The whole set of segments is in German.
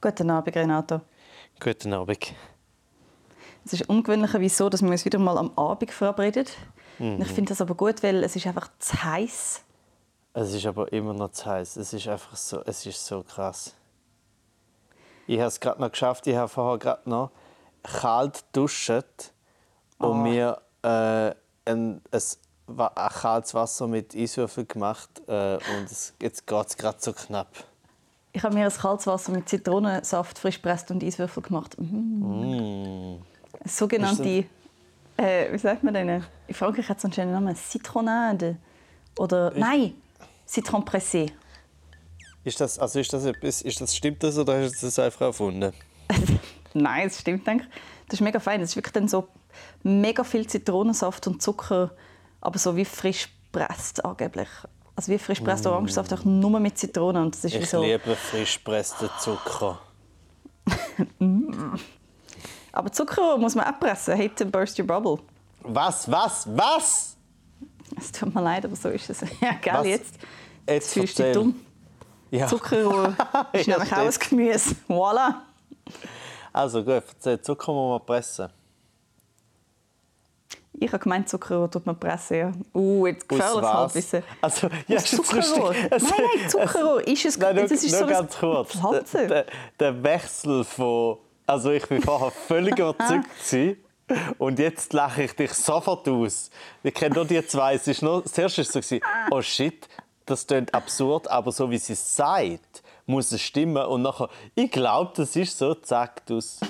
Guten Abend, Renato. Guten Abend. Es ist ungewöhnlicherweise so, dass wir uns wieder mal am Abend verabreden. Mhm. Ich finde das aber gut, weil es ist einfach zu heiß. Es ist aber immer noch zu heiß. Es ist einfach so, es ist so krass. Ich habe es gerade noch geschafft. Ich habe vorher gerade noch kalt duscht und oh. mir äh, ein, ein, ein kaltes Wasser mit Eiswürfeln gemacht äh, und es, jetzt geht es gerade so knapp. Ich habe mir ein kaltes Wasser mit Zitronensaft frisch presst und Eiswürfel gemacht. Mm. Mm. Sogenannte, äh, wie sagt man denn? In Frankreich hat es einen schönen Namen, Zitronade. Oder, ich nein, Citron pressé. Ist das, also ist das etwas, ist das, stimmt das oder hast du das einfach erfunden? nein, es stimmt eigentlich. Das ist mega fein. Es ist wirklich dann so mega viel Zitronensaft und Zucker, aber so wie frisch presst angeblich. Also wie frisch presster mm. Orangensaft, auch nur mit Zitrone. Und das ist ich so... liebe frisch pressten Zucker. aber Zucker muss man abpressen. Hate to burst your bubble. Was, was, was? Es tut mir leid, aber so ist es. Ja, gell, was? jetzt, jetzt fühlst du dich dumm. Ja. Zuckerrohr ist nämlich auch ein Gemüse. Voilà. Also gut, Zucker muss man pressen. Ich habe gemeint, Zuckerrohr tut man pressen, ja. Uh, jetzt gefährlich halt bisschen. Also, ja, Zuckerrohr? Nein, nein, Zuckerrohr ist es... Nein, nur, das ist nur so ganz kurz. Der, der, der, Wechsel von... Also ich war vorher völlig überzeugt und jetzt lache ich dich sofort aus. Ich kenne nur die zwei. Es ist nur, zuerst war es so, oh shit, das klingt absurd, aber so wie sie es sagt, muss es stimmen. Und nachher, ich glaube, das ist so, zack, aus.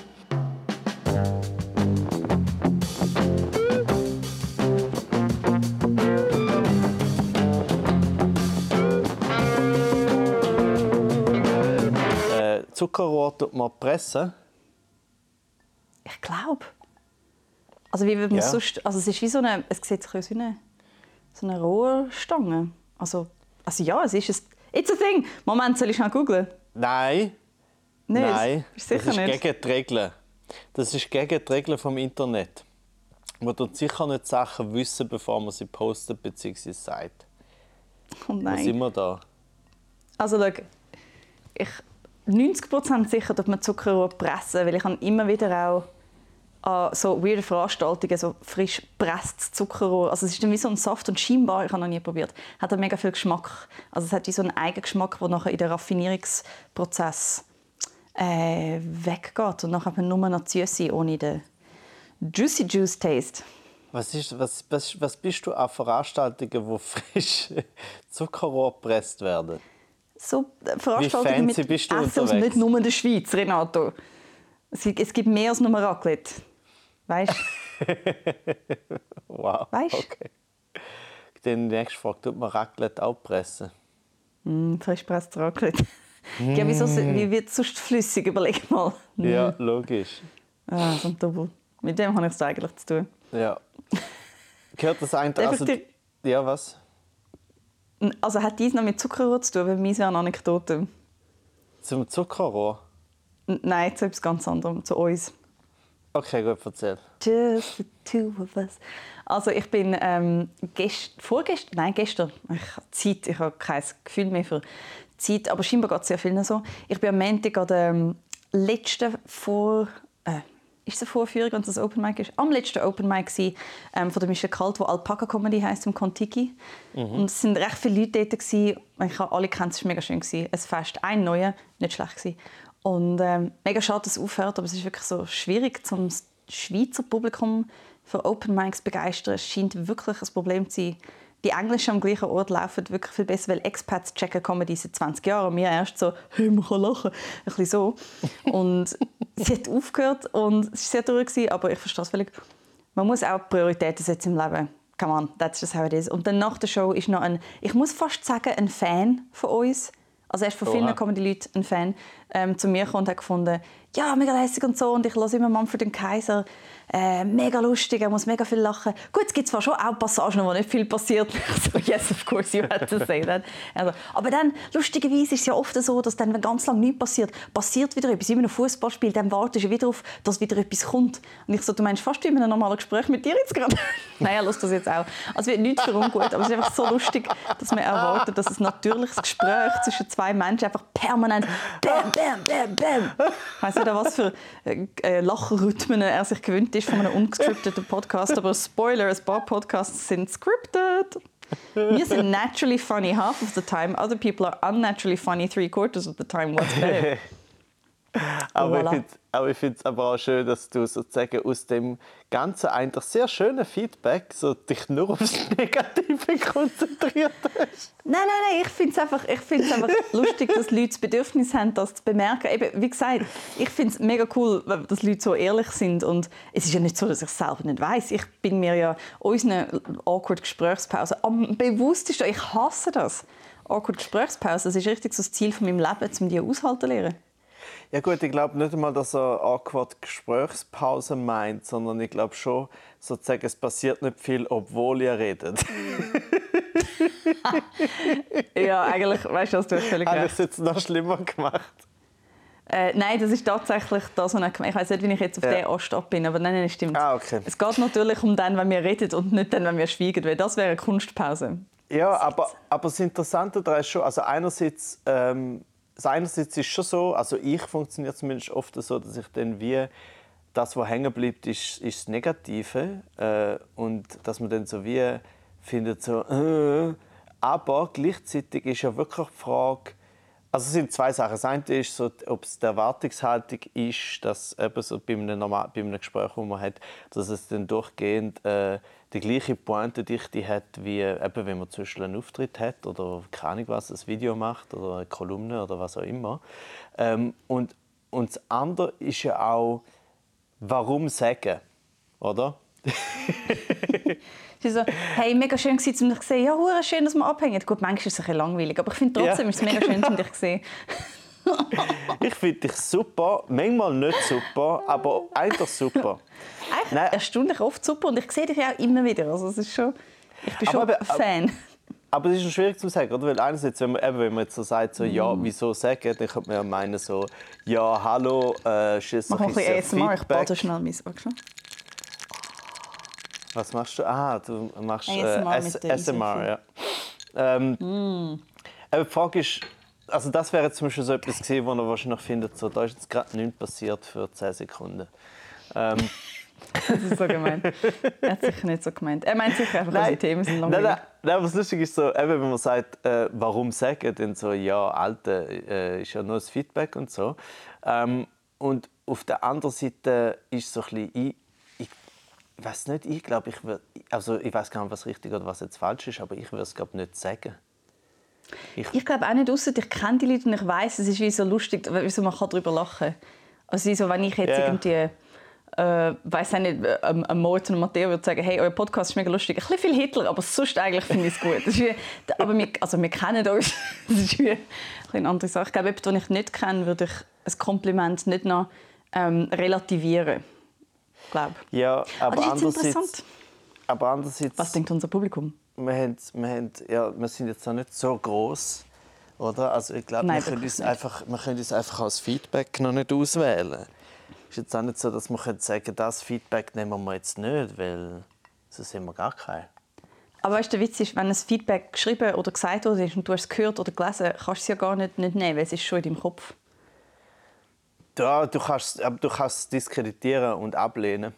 Zuckerrohr tut man pressen. Ich glaube. Also wie würde man ja. sonst... Also es ist wie so eine... Es sieht aus wie eine, so eine Rohrstange. Also, also ja, es ist... Ein, It's a thing! Moment, soll ich schnell googeln? Nein. Nee, Nein, ist sicher das ist nicht. gegen die Regeln. Das ist gegen die Regeln vom Internet. Man tut sicher nicht Sachen wissen, bevor man sie postet bzw. sagt. Oh nein. Wo sind wir da? Also schau, ich 90% sicher, dass man Zuckerrohr pressen, weil ich habe immer wieder auch an so weirde Veranstaltungen so frisch presstes Zuckerrohr. Also es ist dann wie so ein Saft und scheinbar, ich habe noch nie probiert, hat mega viel Geschmack. Also es hat wie so einen Eigengeschmack, der nachher in den Raffinierungsprozess äh, weggeht und nachher hat man nur noch Süße ohne den Juicy Juice Taste. Was, ist, was, was, was bist du an Veranstaltungen, wo frisch Zuckerrohr gepresst werden? So äh, Veranstaltungen mit bist du Essen aus nicht nur in der Schweiz, Renato. Es gibt mehr als nur Raclette. Weißt du? wow. Weißt? Okay. Dann die nächste Frage: Tut man Raclette auch pressen? Mm, frisch presst Raclette. Mm. Ja, wieso, wie wird es sonst flüssig? Überleg mal. Mm. Ja, logisch. Ah, so ein Double. Mit dem habe ich es eigentlich zu tun. Ja. Gehört das eigentlich... Also, ja, was? Also hat dies noch mit Zuckerrohr zu tun? Weil meins wäre eine Anekdote. Zum Zuckerrohr? Nein, zu etwas ganz anderem, zu uns. Okay, gut, erzähl. Just the two of us. Also ich bin ähm, gest vorgestern, nein, gestern, ich habe Zeit, ich habe kein Gefühl mehr für Zeit, aber scheinbar geht es sehr vielen so. Ich bin am Montag an der ähm, letzten Vor... Äh, ist eine Vorführung, es das Open Mic ist? Am letzten Open Mic war, ähm, von der Michelle Kalt, wo Alpaca Comedy heisst, im Kontiki. Mhm. Und es waren recht viele Leute dort. Gewesen. Ich habe alle kennt, es war mega schön. Gewesen. Ein Fest, ein neuer, nicht schlecht. Gewesen. Und ähm, mega schade, dass es aufhört, aber es ist wirklich so schwierig, zum Schweizer Publikum für Open Mics zu begeistern. Es scheint wirklich ein Problem zu sein. Die Englischen am gleichen Ort laufen wirklich viel besser, weil Expats checken Comedy seit 20 Jahren und wir erst so, hey, man kann lachen. Ein bisschen so. Und sie hat aufgehört und es war sehr traurig, aber ich verstehe es völlig. Man muss auch Prioritäten setzen im Leben. Come on, that's just how it is. Und dann nach der Show ist noch ein, ich muss fast sagen, ein Fan von uns, also erst von vielen kommen die Leute ein Fan ähm, zu mir gekommen und hat gefunden, ja, mega lässig und so und ich höre immer Manfred den Kaiser äh, mega lustig, er muss mega viel lachen. Gut, es gibt zwar schon auch Passagen, wo nicht viel passiert. so, yes, of course, you had to say that. Also, aber dann, lustigerweise ist es ja oft so, dass dann, wenn ganz lange nichts passiert, passiert wieder etwas. Wie in einem Fußballspiel, dann wartest du wieder auf, dass wieder etwas kommt. Und ich so, du meinst fast wie in einem normalen Gespräch mit dir jetzt gerade? Nein, er lässt das jetzt auch. Also wird nichts für ungut, aber es ist einfach so lustig, dass man erwartet, dass ein natürliches Gespräch zwischen zwei Menschen einfach permanent bam, bam, bam, bam. Ich nicht, was für äh, äh, Lachrhythmen er sich gewöhnt ist von einem ungescripteten Podcast, aber Spoiler, ein paar Podcasts sind scripted. Wir sind naturally funny half of the time, other people are unnaturally funny three quarters of the time. What's better? aber, voilà. ich finde es aber auch schön, dass du sozusagen aus dem ganzen eigentlich sehr schönen Feedback so dich nur aufs Negative konzentriert hast. Nein, nein, nein, ich finde es einfach, einfach lustig, dass Leute das Bedürfnis haben, das zu bemerken. Eben, wie gesagt, ich finde es mega cool, dass Leute so ehrlich sind und es ist ja nicht so, dass ich es selber nicht weiß. Ich bin mir ja unseren awkward Gesprächspausen am bewusstesten, ich hasse das. Awkward Gesprächspausen, das ist richtig so das Ziel von meinem Leben, um die aushalten zu lernen. Ja gut, ich glaube nicht einmal, dass er awkward Gesprächspause meint, sondern ich glaube schon, sozusagen, es passiert nicht viel, obwohl ihr redet. ja, eigentlich, weißt du, was du völlig recht. Habe ich es jetzt noch schlimmer gemacht? Äh, nein, das ist tatsächlich das, was ich, ich weiß nicht, wie ich jetzt auf ja. den Ast ab bin, aber nein, nein, stimmt. Ah, okay. Es geht natürlich um dann, wenn wir reden und nicht dann, wenn wir schweigen, weil das wäre eine Kunstpause. Ja, aber, aber das Interessante daran ist schon, also einerseits ähm, also einerseits ist es schon so, also ich funktioniere zumindest oft so, dass ich dann wie das, was hängen bleibt, ist, ist das Negative äh, und dass man dann so wie findet so, äh, aber gleichzeitig ist ja wirklich die Frage, also es sind zwei Sachen. Das eine ist, so, ob es die Erwartungshaltung ist, dass eben so bei, einem Normal bei einem Gespräch, das man hat, dass es dann durchgehend äh, die gleiche Pointedichte hat, wie eben, wenn man zum Beispiel einen Auftritt hat oder keine Ahnung was, ein Video macht oder eine Kolumne oder was auch immer. Ähm, und, und das andere ist ja auch, warum sagen, oder? Sie so, hey, mega schön es, um dich zu sehen. Ja, hure schön, dass wir abhängen. Gut, manchmal ist es ein bisschen langweilig, aber ich finde trotzdem ja. ist es mega schön, um dich zu sehen. Ich finde dich super, manchmal nicht super, aber eigentlich super. Eigentlich Nein. erstaunlich oft super und ich sehe dich auch immer wieder. Also es ist schon, ich bin schon aber, Fan. Aber es ist schon schwierig zu sagen, oder? Weil einerseits, wenn man, eben, wenn man jetzt so sagt, so, ja, mm. wieso sagen, dann könnte man ja meinen, so, ja, hallo, äh, jetzt Mach ein bisschen ASMR, ich bade schnell mein Was machst du? Ah, du machst äh, ASMR, ja. Ähm, mm. Aber die Frage ist, also das wäre zum Beispiel so etwas gewesen, wo er wahrscheinlich findet, so, da ist jetzt gerade nichts passiert für 10 Sekunden. Ähm, das ist so gemeint. Er hat sicher nicht so gemeint. Er meint sicher einfach, nein, die Themen sind langweilig. Nein, nein, nein, was lustig ist, so, eben, wenn man sagt, äh, warum sagen, dann so, ja, Alte, äh, ist ja nur das Feedback und so. Ähm, und auf der anderen Seite ist so ein bisschen, ich, ich weiß nicht, ich glaube, ich also ich weiß gar nicht, was richtig oder was jetzt falsch ist, aber ich würde es glaube nicht sagen. Ich, ich glaube auch nicht, ausser ich kenne die Leute und ich weiß, es ist wie so lustig, wieso man kann darüber lachen. Also so, wenn ich jetzt yeah. irgendwie äh, weiß nicht, äh, ähm, ein Moritz und Matteo würde sagen, hey, euer Podcast ist mega lustig. Ein bisschen viel Hitler, aber sonst eigentlich finde ich es gut. wie, aber wir, also wir kennen uns. das ist wie eine andere Sache. Ich glaube, jemanden, den ich nicht kenne, würde ich ein Kompliment nicht noch ähm, relativieren. Glaube. Ja, aber andererseits, aber andererseits... Was denkt unser Publikum? Wir, haben, wir, haben, ja, wir sind jetzt noch nicht so groß oder? Also ich glaube, wir, können uns einfach, wir können uns einfach als Feedback noch nicht auswählen ist jetzt auch nicht so, dass man sagen könnte, das Feedback nehmen wir jetzt nicht, weil sonst haben wir gar kein. Aber weißt, der Witz ist, wenn ein Feedback geschrieben oder gesagt wurde und du hast es gehört oder gelesen, kannst du es ja gar nicht, nicht nehmen, weil es ist schon in deinem Kopf. Ja, du kannst, aber du kannst es diskreditieren und ablehnen.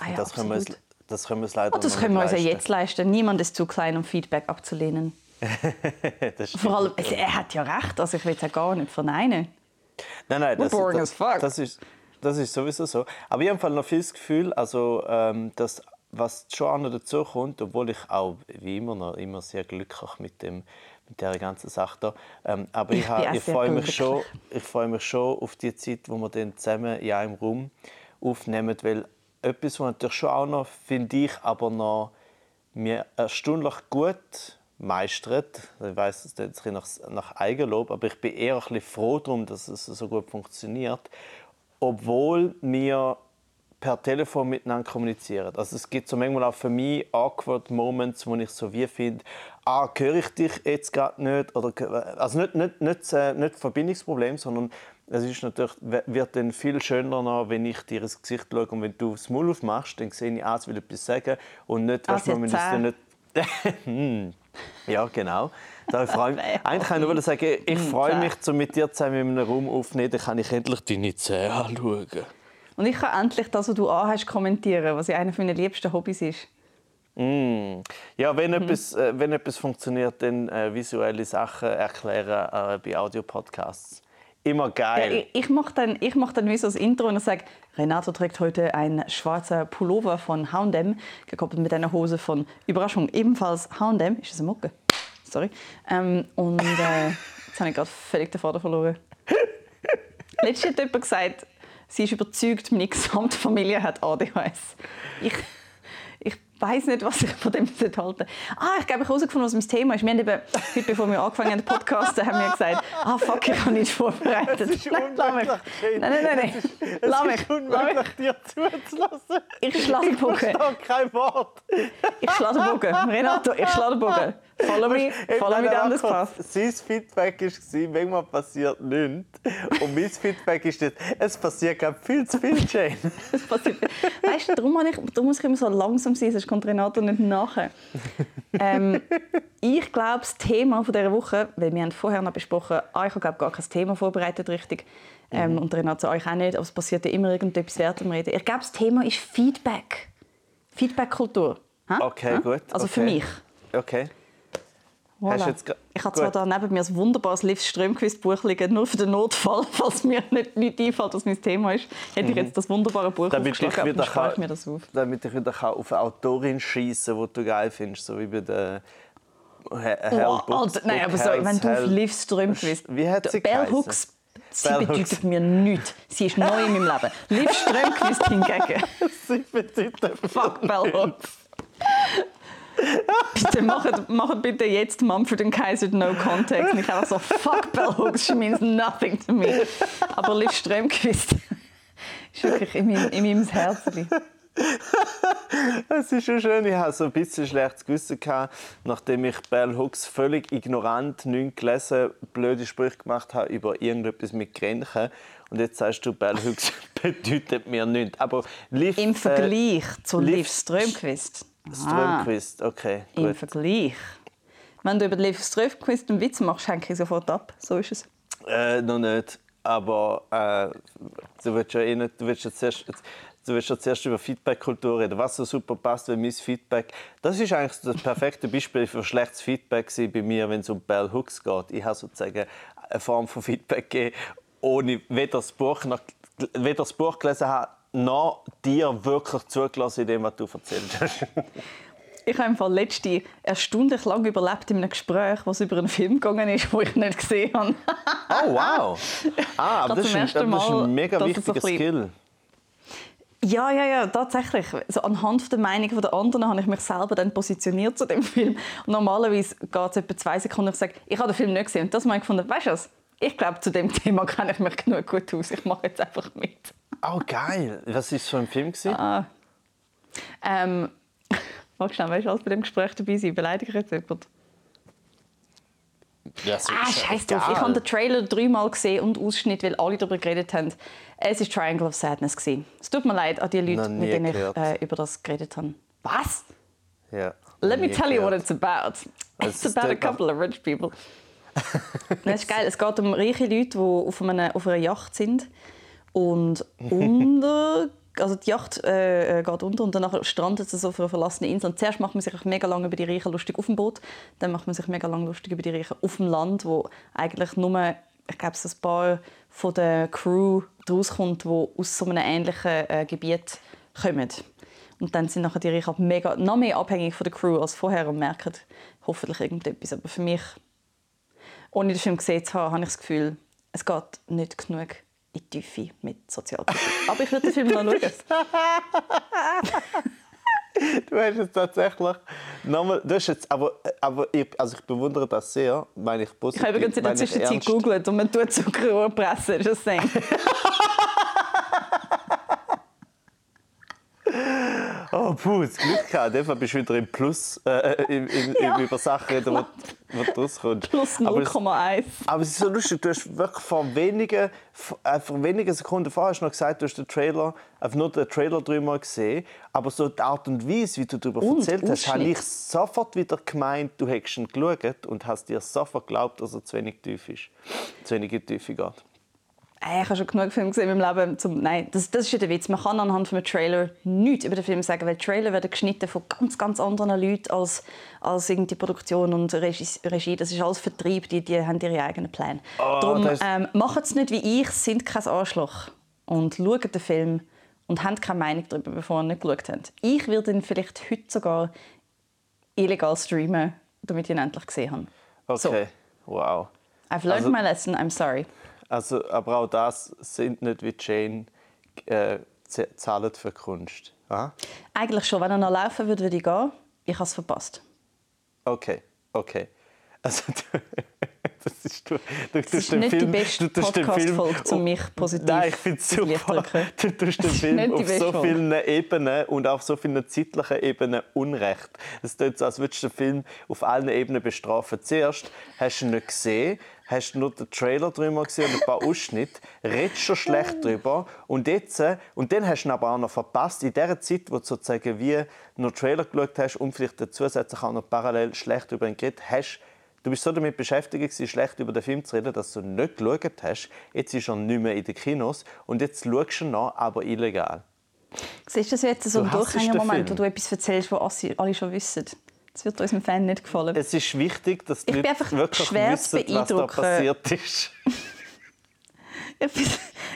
Ah ja, das, können wir, das können wir uns leider oh, Das können wir uns ja jetzt leisten. Niemand ist zu klein, um Feedback abzulehnen. Vor allem, er hat ja recht. Also ich will es ja gar nicht verneinen. Nein, nein, das, boring das, as fuck. das ist das ist sowieso so. Aber ich habe noch viel das Gefühl, also, ähm, dass was schon noch dazu kommt, obwohl ich auch wie immer noch immer sehr glücklich mit dem mit der ganzen Sache da. Ähm, aber ich, ich, ich freue mich schon, ich freue mich schon auf die Zeit, wo wir dann zusammen in einem Raum aufnehmen, weil etwas, was natürlich schon auch noch finde ich, aber noch mir erstaunlich gut meistert. Ich weiß, es ist nach, nach Eigenlob, aber ich bin eher ein bisschen froh darum, dass es so gut funktioniert, obwohl wir per Telefon miteinander kommunizieren. Also es gibt so manchmal auch für mich awkward Moments, wo ich so wie finde, ah, höre ich dich jetzt gerade nicht? Oder, also nicht, nicht, nicht, äh, nicht Verbindungsproblem, sondern es ist natürlich, wird dann viel schöner, noch, wenn ich dir ins Gesicht schaue und wenn du das Maul aufmachst, dann sehe ich, ah, es will etwas sagen und nicht, dass man das dann nicht... hm. Ja, genau. Da freu Eigentlich kann ich nur sagen, ich freue mich, mit dir zusammen in einem Raum aufzunehmen, dann kann ich endlich deine Zähne anschauen. Und ich kann endlich das, was du anhast, kommentieren, was ja einer meiner liebsten Hobbys ist. Mm. Ja, wenn, mhm. etwas, äh, wenn etwas funktioniert, dann äh, visuelle Sachen erklären äh, bei Audiopodcasts. Immer geil. Ja, ich, ich mache dann, ich mach dann wie so das Intro und sage, Renato trägt heute einen schwarzen Pullover von H&M, gekoppelt mit einer Hose von, Überraschung, ebenfalls H&M. Ist das eine Mucke? Sorry. Ähm, und äh, jetzt habe ich gerade völlig den Vater verloren. Letztens hat jemand gesagt, sie ist überzeugt, meine gesamte Familie hat ADHS. Ich weiß nicht, was ich von dem halten Ah, ich glaube, ich habe herausgefunden, was mein Thema ist. Wir haben eben, heute, bevor wir angefangen haben, den Podcast, haben wir gesagt, ah, fuck, ich habe nicht vorbereitet. Das ist nein, lass mich. Nein, nein, nein, nein. Es lass mich. ist unmöglich, dir zuzulassen. Ich schlage den Bogen. Ich kein Wort. Ich schlage den Bogen. Renato, ich schlage den Bogen. Follow me, follow me down this path. Sein Feedback war, manchmal passiert nichts. Und mein Feedback ist jetzt, es passiert gerade viel zu viel, Jane. es passiert Weißt du, darum, ich, darum muss ich immer so langsam sein, sonst kommt Renato nicht nachher. Ähm, ich glaube, das Thema dieser Woche, weil wir haben vorher noch besprochen, ah, ich habe gar kein Thema vorbereitet richtig. Ähm, mhm. Und Renato euch auch nicht, aber es passiert ja immer irgendetwas wert am Reden. Ich glaube, das Thema ist Feedback. Feedback-Kultur. Okay, ha? gut. Also okay. für mich. Okay. Voilà. ich habe zwar da neben mir ein wunderbares Liv Strömquist-Buch liegen, nur für den Notfall, falls mir nicht, nicht einfällt, was mein Thema ist, hätte ich mhm. jetzt das wunderbare Buch damit aufgeschlagen, ich wieder kann, ich mir das auf. Damit ich wieder auf eine Autorin schießen die du geil findest, so wie bei der Hell oh, Books, Nein, aber so, wenn du auf Liv Strömquist... Wie hat sie Bell Hooks, Sie Bell bedeutet Hooks. mir nichts. Sie ist neu in meinem Leben. Liv Strömquist hingegen... sie bedeutet Fuck Bell Hooks. bitte macht, macht bitte jetzt Mumford Kaiser No Context. Und ich einfach so, fuck Bell Hooks, she means nothing to me. Aber Liv Strömquist ist wirklich in meinem, in meinem Herzen. Es ist schon schön, ich hatte so ein bisschen schlechtes Gewissen, gehabt, nachdem ich Bell Hooks völlig ignorant, nicht gelesen, blöde Sprüche gemacht habe über irgendetwas mit Grenchen. Und jetzt sagst du, Bell Hooks bedeutet mir nichts. Aber Liv, Im Vergleich äh, zu Liv Strömquist Strömquist, okay. Gut. Im Vergleich. Wenn du über Liv Strömquist einen Witz machst, hänge ich sofort ab. So ist es. Äh, noch nicht. Aber äh, du willst ja eh nicht, du willst ja zuerst, du willst ja zuerst über Feedback-Kultur reden. Was so super passt, wenn mein Feedback... Das ist eigentlich das perfekte Beispiel für schlechtes Feedback bei mir, wenn es um Bell Hooks geht. Ich habe sozusagen eine Form von Feedback gegeben, ohne weder das Buch, noch, weder das Buch gelesen habe, noch dir wirklich zugelassen in dem, was du erzählt hast? ich habe im letzte erstaunlich lange überlebt in einem Gespräch, was über einen Film gegangen ist, den ich nicht gesehen habe. oh wow! Ah, aber das ist, ein, das ist ein mega wichtiger Skill. Ja, ja, ja, tatsächlich. Also anhand der Meinung der anderen habe ich mich selber dann positioniert zu dem Film. Und normalerweise geht es etwa zwei Sekunden und ich sage, ich habe den Film nicht gesehen. Und das habe ich gefunden, weißt du was? Ich glaube, zu dem Thema kenne ich mich genug gut aus. Ich mache jetzt einfach mit. Oh, geil. Was war es für ein Film? Ah. Ähm, Magst du weißt du, alles bei dem Gespräch dabei sein? Beleidigt jetzt jemand? Ja, so ah, scheiß drauf. Ich habe den Trailer dreimal gesehen und Ausschnitt, weil alle darüber geredet haben. Es war Triangle of Sadness. Es tut mir leid an die Leute, mit denen ich äh, über das geredet habe. Was? Ja. Let me tell you what it's about. It's about a couple of rich people. das ist geil. Es geht um reiche Leute, die auf einer, auf einer Yacht sind und unter also die Yacht äh, äh, geht unter und danach strandet sie so auf einer verlassenen Insel. Und zuerst macht man sich mega lange über die Reichen lustig auf dem Boot, dann macht man sich mega lange lustig über die Reichen auf dem Land, wo eigentlich nur, ich glaube, ein paar von der Crew rauskommt, die aus so einem ähnlichen äh, Gebiet kommen. Und dann sind nachher die Reichen mega, noch mehr abhängig von der Crew als vorher und merken hoffentlich irgendetwas. Aber für mich, ohne den Film gesehen zu haben, habe ich das Gefühl, es geht nicht genug in die Tiefe mit Sozialpolitik. Aber ich würde den Film noch schauen. du hast jetzt tatsächlich nochmal, du hast jetzt, aber, aber ich, also ich bewundere das sehr, meine ich positiv. Ich habe übrigens in der Zwischenzeit gegoogelt und man tut Zuckerrohr pressen, just Oh, puh, das Glück gehabt. In bist du wieder im Plus, äh, im, im, im über Sachen reden, was rauskommt. Plus 0,1. Aber, es ist so lustig, du hast wirklich vor wenigen, äh, vor wenigen Sekunden vorher hast du noch gesagt, du hast den Trailer, einfach nur den Trailer dreimal gesehen. Aber so die Art und Weise, wie du darüber und, erzählt hast, habe ich sofort wieder gemeint, du hättest ihn geschaut und hast dir sofort geglaubt, dass er zu wenig tief ist. Zu wenig Tiefe geht. Äh, ich habe schon genug Filme gesehen in meinem Leben. Zum, nein, das, das ist ja der Witz. Man kann anhand von Trailer nichts über den Film sagen, weil Trailer werden geschnitten von ganz, ganz anderen Leuten als, als irgendwie Produktion und Regie. Das ist alles Vertrieb, die, die haben ihre eigenen Pläne. Oh, Darum ist... ähm, macht es nicht wie ich, sind kein Arschloch und schaut den Film und habt keine Meinung darüber, bevor ihr nicht geschaut habt. Ich würde ihn vielleicht heute sogar illegal streamen, damit ich ihn endlich gesehen habe. Okay, so. wow. I've learned also... my lesson, I'm sorry. Also, aber auch das sind nicht wie Jane äh, zahlen für Kunst. Ah? Eigentlich schon. Wenn er noch laufen würde, würde ich gehen. Ich habe es verpasst. Okay, okay. Also, das ist, du, du das ist nicht Film, die beste Podcast-Folge, um mich positiv Nein, ich finde es super. Du tust den Film auf so vielen Ebenen und auf so vielen zeitlichen Ebenen unrecht. Es tut so, als würdest du den Film auf allen Ebenen bestrafen. Zuerst hast du ihn nicht gesehen, hast nur den Trailer drüber gesehen und ein paar Ausschnitte, redest schon schlecht drüber und jetzt, und dann hast du ihn aber auch noch verpasst, in der Zeit, wo du sozusagen wie nur Trailer geschaut hast und vielleicht zusätzlich auch noch parallel schlecht über ihn geredet hast, Du bist so damit beschäftigt, schlecht über den Film zu reden, dass du nicht geschaut hast. Jetzt ist er nicht mehr in den Kinos und jetzt schaust du ihn noch, aber illegal. Siehst du das jetzt so ein Durchhängermoment, wo du etwas erzählst, was alle schon wissen? Das wird unserem Fan nicht gefallen. Es ist wichtig, dass die Leute wirklich schwer wissen, was da passiert ist. ich, bin,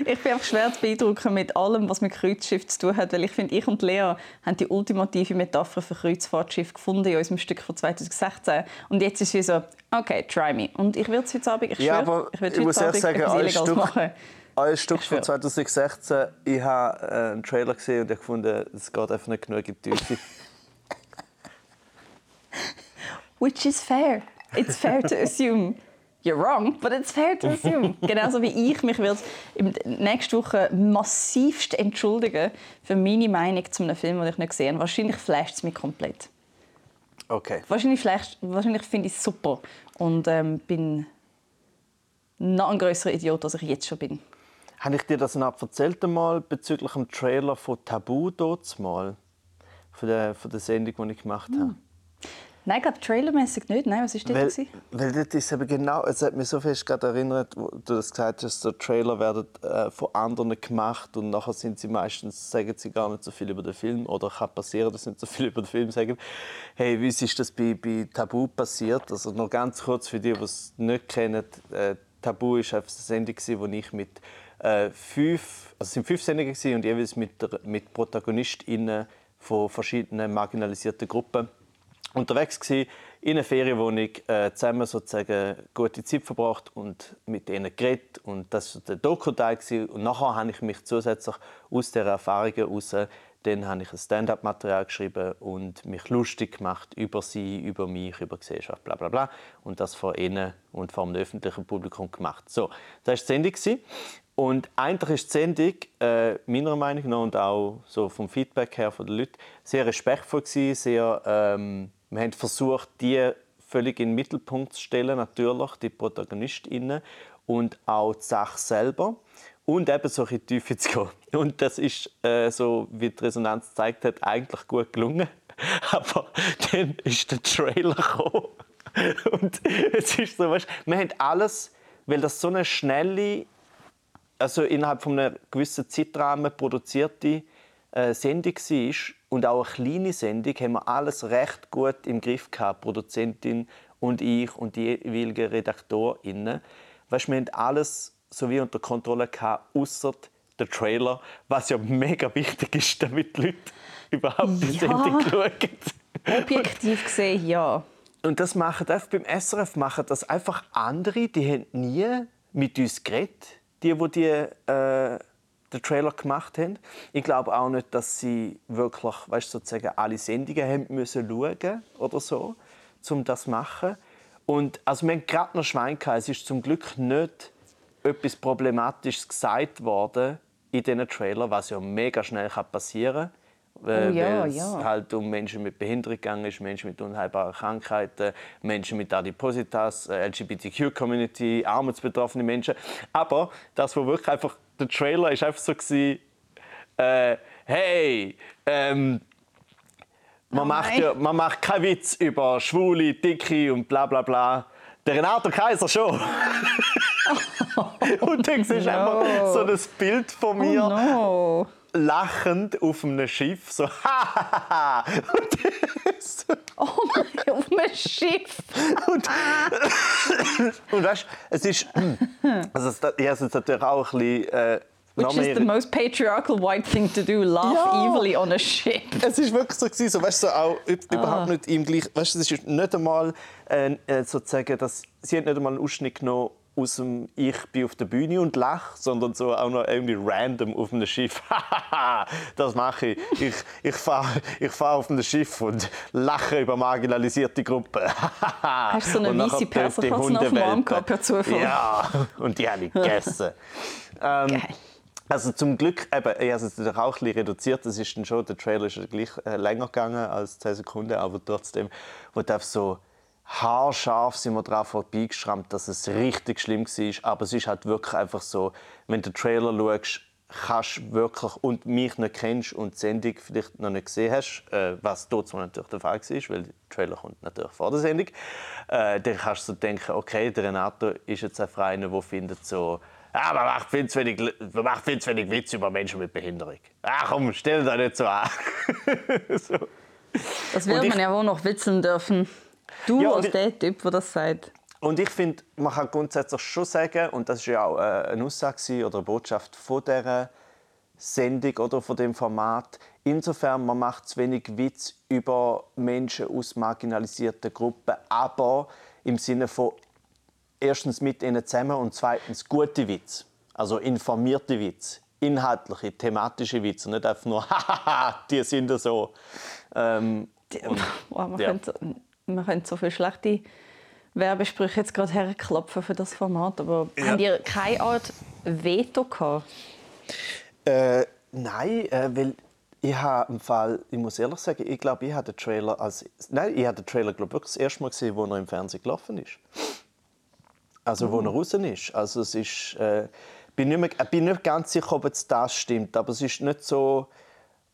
ich bin einfach schwer zu beeindrucken mit allem, was mit Kreuzschiff zu tun hat. Weil ich finde, ich und Lea haben die ultimative Metapher für Kreuzfahrtschiff gefunden in unserem Stück von 2016. Und jetzt ist es so, okay, try me. Und ich werde es heute Abend, ich ja, aber ich, ich muss ehrlich sagen, ein Stück, machen. Ein Stück von 2016, ich habe äh, einen Trailer gesehen und ich gefunden, es geht einfach nicht genug in die Tiefe. Which is fair. It's fair to assume you're wrong, but it's fair to assume. Genauso wie ich mich wird nächste Woche massivst entschuldigen für meine Meinung zu einem Film, den ich nicht gesehen habe. Wahrscheinlich flasht es mich komplett. Okay. Wahrscheinlich, wahrscheinlich finde ich es super und ähm, bin noch ein größerer Idiot, als ich jetzt schon bin. Habe ich dir das noch erzählt einmal bezüglich dem Trailer von Tabu dort mal? Von der, von der Sendung, die ich gemacht habe? Hm. Nein, gerade trailermäßig nicht. Nein, was ist das? Weil, weil das ist eben genau, es hat mich so fest gerade erinnert, wo du das gesagt hast, so Trailer werden äh, von anderen gemacht und nachher sind sie meistens, sagen sie gar nicht so viel über den Film oder kann passieren, dass sie nicht so viel über den Film sagen. Hey, wie ist das bei, bei Tabu passiert? Also noch ganz kurz für die, die es nicht kennen, äh, Tabu ist eine Sendung, wo ich mit äh, fünf, also es sind fünf Sendungen und jeweils mit, mit ProtagonistInnen von verschiedenen marginalisierten Gruppen unterwegs gewesen, in einer Ferienwohnung äh, zusammen sozusagen gute Zeit verbracht und mit ihnen geredet und das war der Doku-Teil und nachher habe ich mich zusätzlich aus dieser Erfahrung heraus dann habe ich ein Stand-up-Material geschrieben und mich lustig gemacht über sie, über mich, über Gesellschaft, bla bla bla. Und das vor ihnen und vor dem öffentlichen Publikum gemacht. So, das war die Sendung. Und eigentlich ist die Sendung, äh, meiner Meinung nach und auch so vom Feedback her von den Leuten, sehr respektvoll gewesen, sehr ähm, wir haben versucht, die völlig in den Mittelpunkt zu stellen, natürlich, die ProtagonistInnen und auch die Sache selber. Und eben so in die Tiefe zu gehen. Und das ist, äh, so wie die Resonanz gezeigt hat, eigentlich gut gelungen. Aber dann ist der Trailer gekommen. Und es ist so, weißt, wir haben alles, weil das so eine schnelle, also innerhalb von einem gewissen Zeitrahmen produzierte äh, Sendung war, und auch eine kleine Sendung haben wir alles recht gut im Griff gehabt, Produzentin und ich und die jeweiligen RedaktorInnen. Weißt, wir haben alles so wie unter Kontrolle gehabt, außer der Trailer, was ja mega wichtig ist, damit die Leute überhaupt die ja. Sendung schauen. Objektiv gesehen, ja. Und das machen einfach beim SRF machen das einfach andere, die haben nie mit uns geredet, die, die die äh, den Trailer gemacht haben. Ich glaube auch nicht, dass sie wirklich weißt, sozusagen alle Sendungen haben müssen schauen oder so, um das zu machen. Und also wir haben gerade noch Schwein gehabt. Es ist zum Glück nicht etwas Problematisches gesagt worden in diesen Trailer, was ja mega schnell passieren kann. Äh, oh, ja, weil es ja. halt um Menschen mit Behinderung gegangen ist, Menschen mit unheilbaren Krankheiten, Menschen mit Adipositas, äh, LGBTQ-Community, armutsbetroffene Menschen. Aber das, wo wirklich einfach der Trailer ist einfach so gewesen, äh, hey, ähm, man, Oh macht ja, man macht keinen Witz über Schwule, Dicke und bla bla bla. Der Renato Kaiser schon. und dann siehst du No. einfach so ein Bild von mir Oh no. lachend auf einem Schiff, so «Hahaha!» und, so, Oh mein, auf einem Schiff. und, und weißt, es ist, also es, habe es jetzt natürlich auch ein bisschen, äh, Which is the most patriarchal white thing to do. Laugh Ja. evilly on a ship. es ist wirklich so gewesen, so, weißt, du, so auch Ah. überhaupt nicht im gleich, weißt, du, es ist nicht einmal äh, äh, sozusagen, dass sie hat nicht einmal einen Ausschnitt genommen aus dem Ich bin auf der Bühne und lach, sondern so auch noch irgendwie random auf einem Schiff. das mache ich. Ich, ich fahre ich fahr auf einem Schiff und lache über marginalisierte Gruppen. Hast du so eine weisse töte ich Perserkatze auf dem Arm gehabt, per Zufall? Ja, und die habe ich gegessen. ähm, Geil. also zum Glück, eben, ich habe es natürlich auch ein bisschen reduziert. Das ist dann schon, der Trailer ist gleich äh, länger gegangen als 10 Sekunden, aber trotzdem, wo du so haarscharf sind wir daran vorbeigeschrammt, dass es richtig schlimm war. Aber es ist halt wirklich einfach so, wenn du den Trailer schaust, kannst wirklich und mich nicht kennst und die Sendung vielleicht noch nicht gesehen hast, äh, was dort natürlich der Fall war, weil der Trailer kommt natürlich vor der Sendung, äh, dann kannst du so denken, okay, der Renato ist jetzt einfach einer, der findet so, ja, man macht viel zu wenig, man macht viel zu wenig Witz über Menschen mit Behinderung. Ach komm, stell dich nicht so an. so. Das wird man ja wohl noch witzeln dürfen. Du Ja, als der Typ, der das sagt. Und ich finde, man kann grundsätzlich schon sagen, und das ist ja auch äh, eine Aussage oder eine Botschaft von dieser Sendung oder von dem Format, insofern man macht zu wenig Witz über Menschen aus marginalisierten Gruppen, aber im Sinne von erstens mit ihnen zusammen und zweitens gute Witz, also informierte Witz, inhaltliche, thematische Witze, nicht einfach nur «Hahaha, die sind ja so». Ähm, und- Wow, man, ja. könnte, man könnte so viele schlechte Werbesprüche jetzt gerade herklopfen für das Format, aber Ja. habt ihr keine Art Veto gehabt? Äh, nein, äh, weil ich habe im Fall, ich muss ehrlich sagen, ich glaube, ich habe den Trailer als, nein, ich habe den Trailer glaube wirklich das erste Mal gesehen, wo er im Fernsehen gelaufen ist. Also wo er raus ist. Also es ist, äh, bin nicht mehr, ich bin nicht ganz sicher, ob jetzt das stimmt, aber es ist nicht so.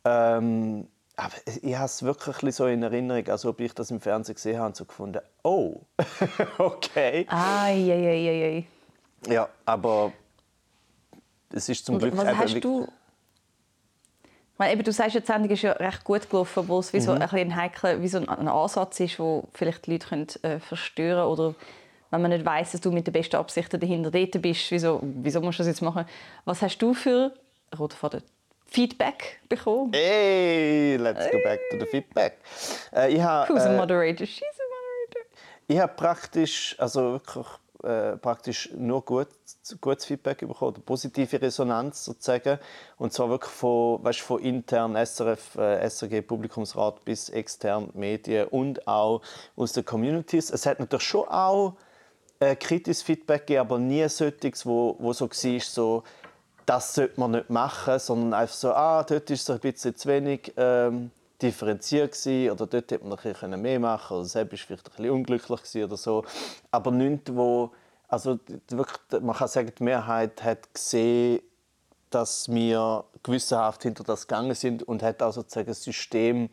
Ähm, aber ich habe es wirklich so in Erinnerung, als ob ich das im Fernsehen gesehen habe und so gefunden, oh, okay. Eieieiei. Ja, aber es ist zum Glück Was eben hast du... Ich meine, eben, du sagst, ja, die Sendung ist ja recht gut gelaufen, obwohl es wie Mhm. so ein, bisschen ein heikler, wie so ein, Ansatz ist, wo vielleicht die Leute können, äh, verstören oder wenn man nicht weiß, dass du mit den besten Absichten dahinter dort bist, wieso, wieso musst du das jetzt machen? Was hast du für rote Faden, Feedback bekommen? Hey, let's go back to the feedback. Äh, ich habe Who's a äh, moderator? She's a moderator. ich habe praktisch, also wirklich äh, praktisch nur gut, gutes Feedback bekommen, oder positive Resonanz sozusagen. Und zwar wirklich von, weißt, von intern SRF, äh, SRG Publikumsrat bis extern Medien und auch aus den Communities. Es hat natürlich schon auch äh, kritisches Feedback gegeben, aber nie solches, wo, wo so war, so, das sollte man nicht machen, sondern einfach so, ah, dort ist es ein bisschen zu wenig ähm, differenziert gewesen, oder dort hätte man ein bisschen mehr machen oder selbst ist vielleicht ein bisschen unglücklich gewesen oder so. Aber nichts, wo, also wirklich, man kann sagen, die Mehrheit hat gesehen, dass wir gewissenhaft hinter das gegangen sind und hat auch sozusagen das System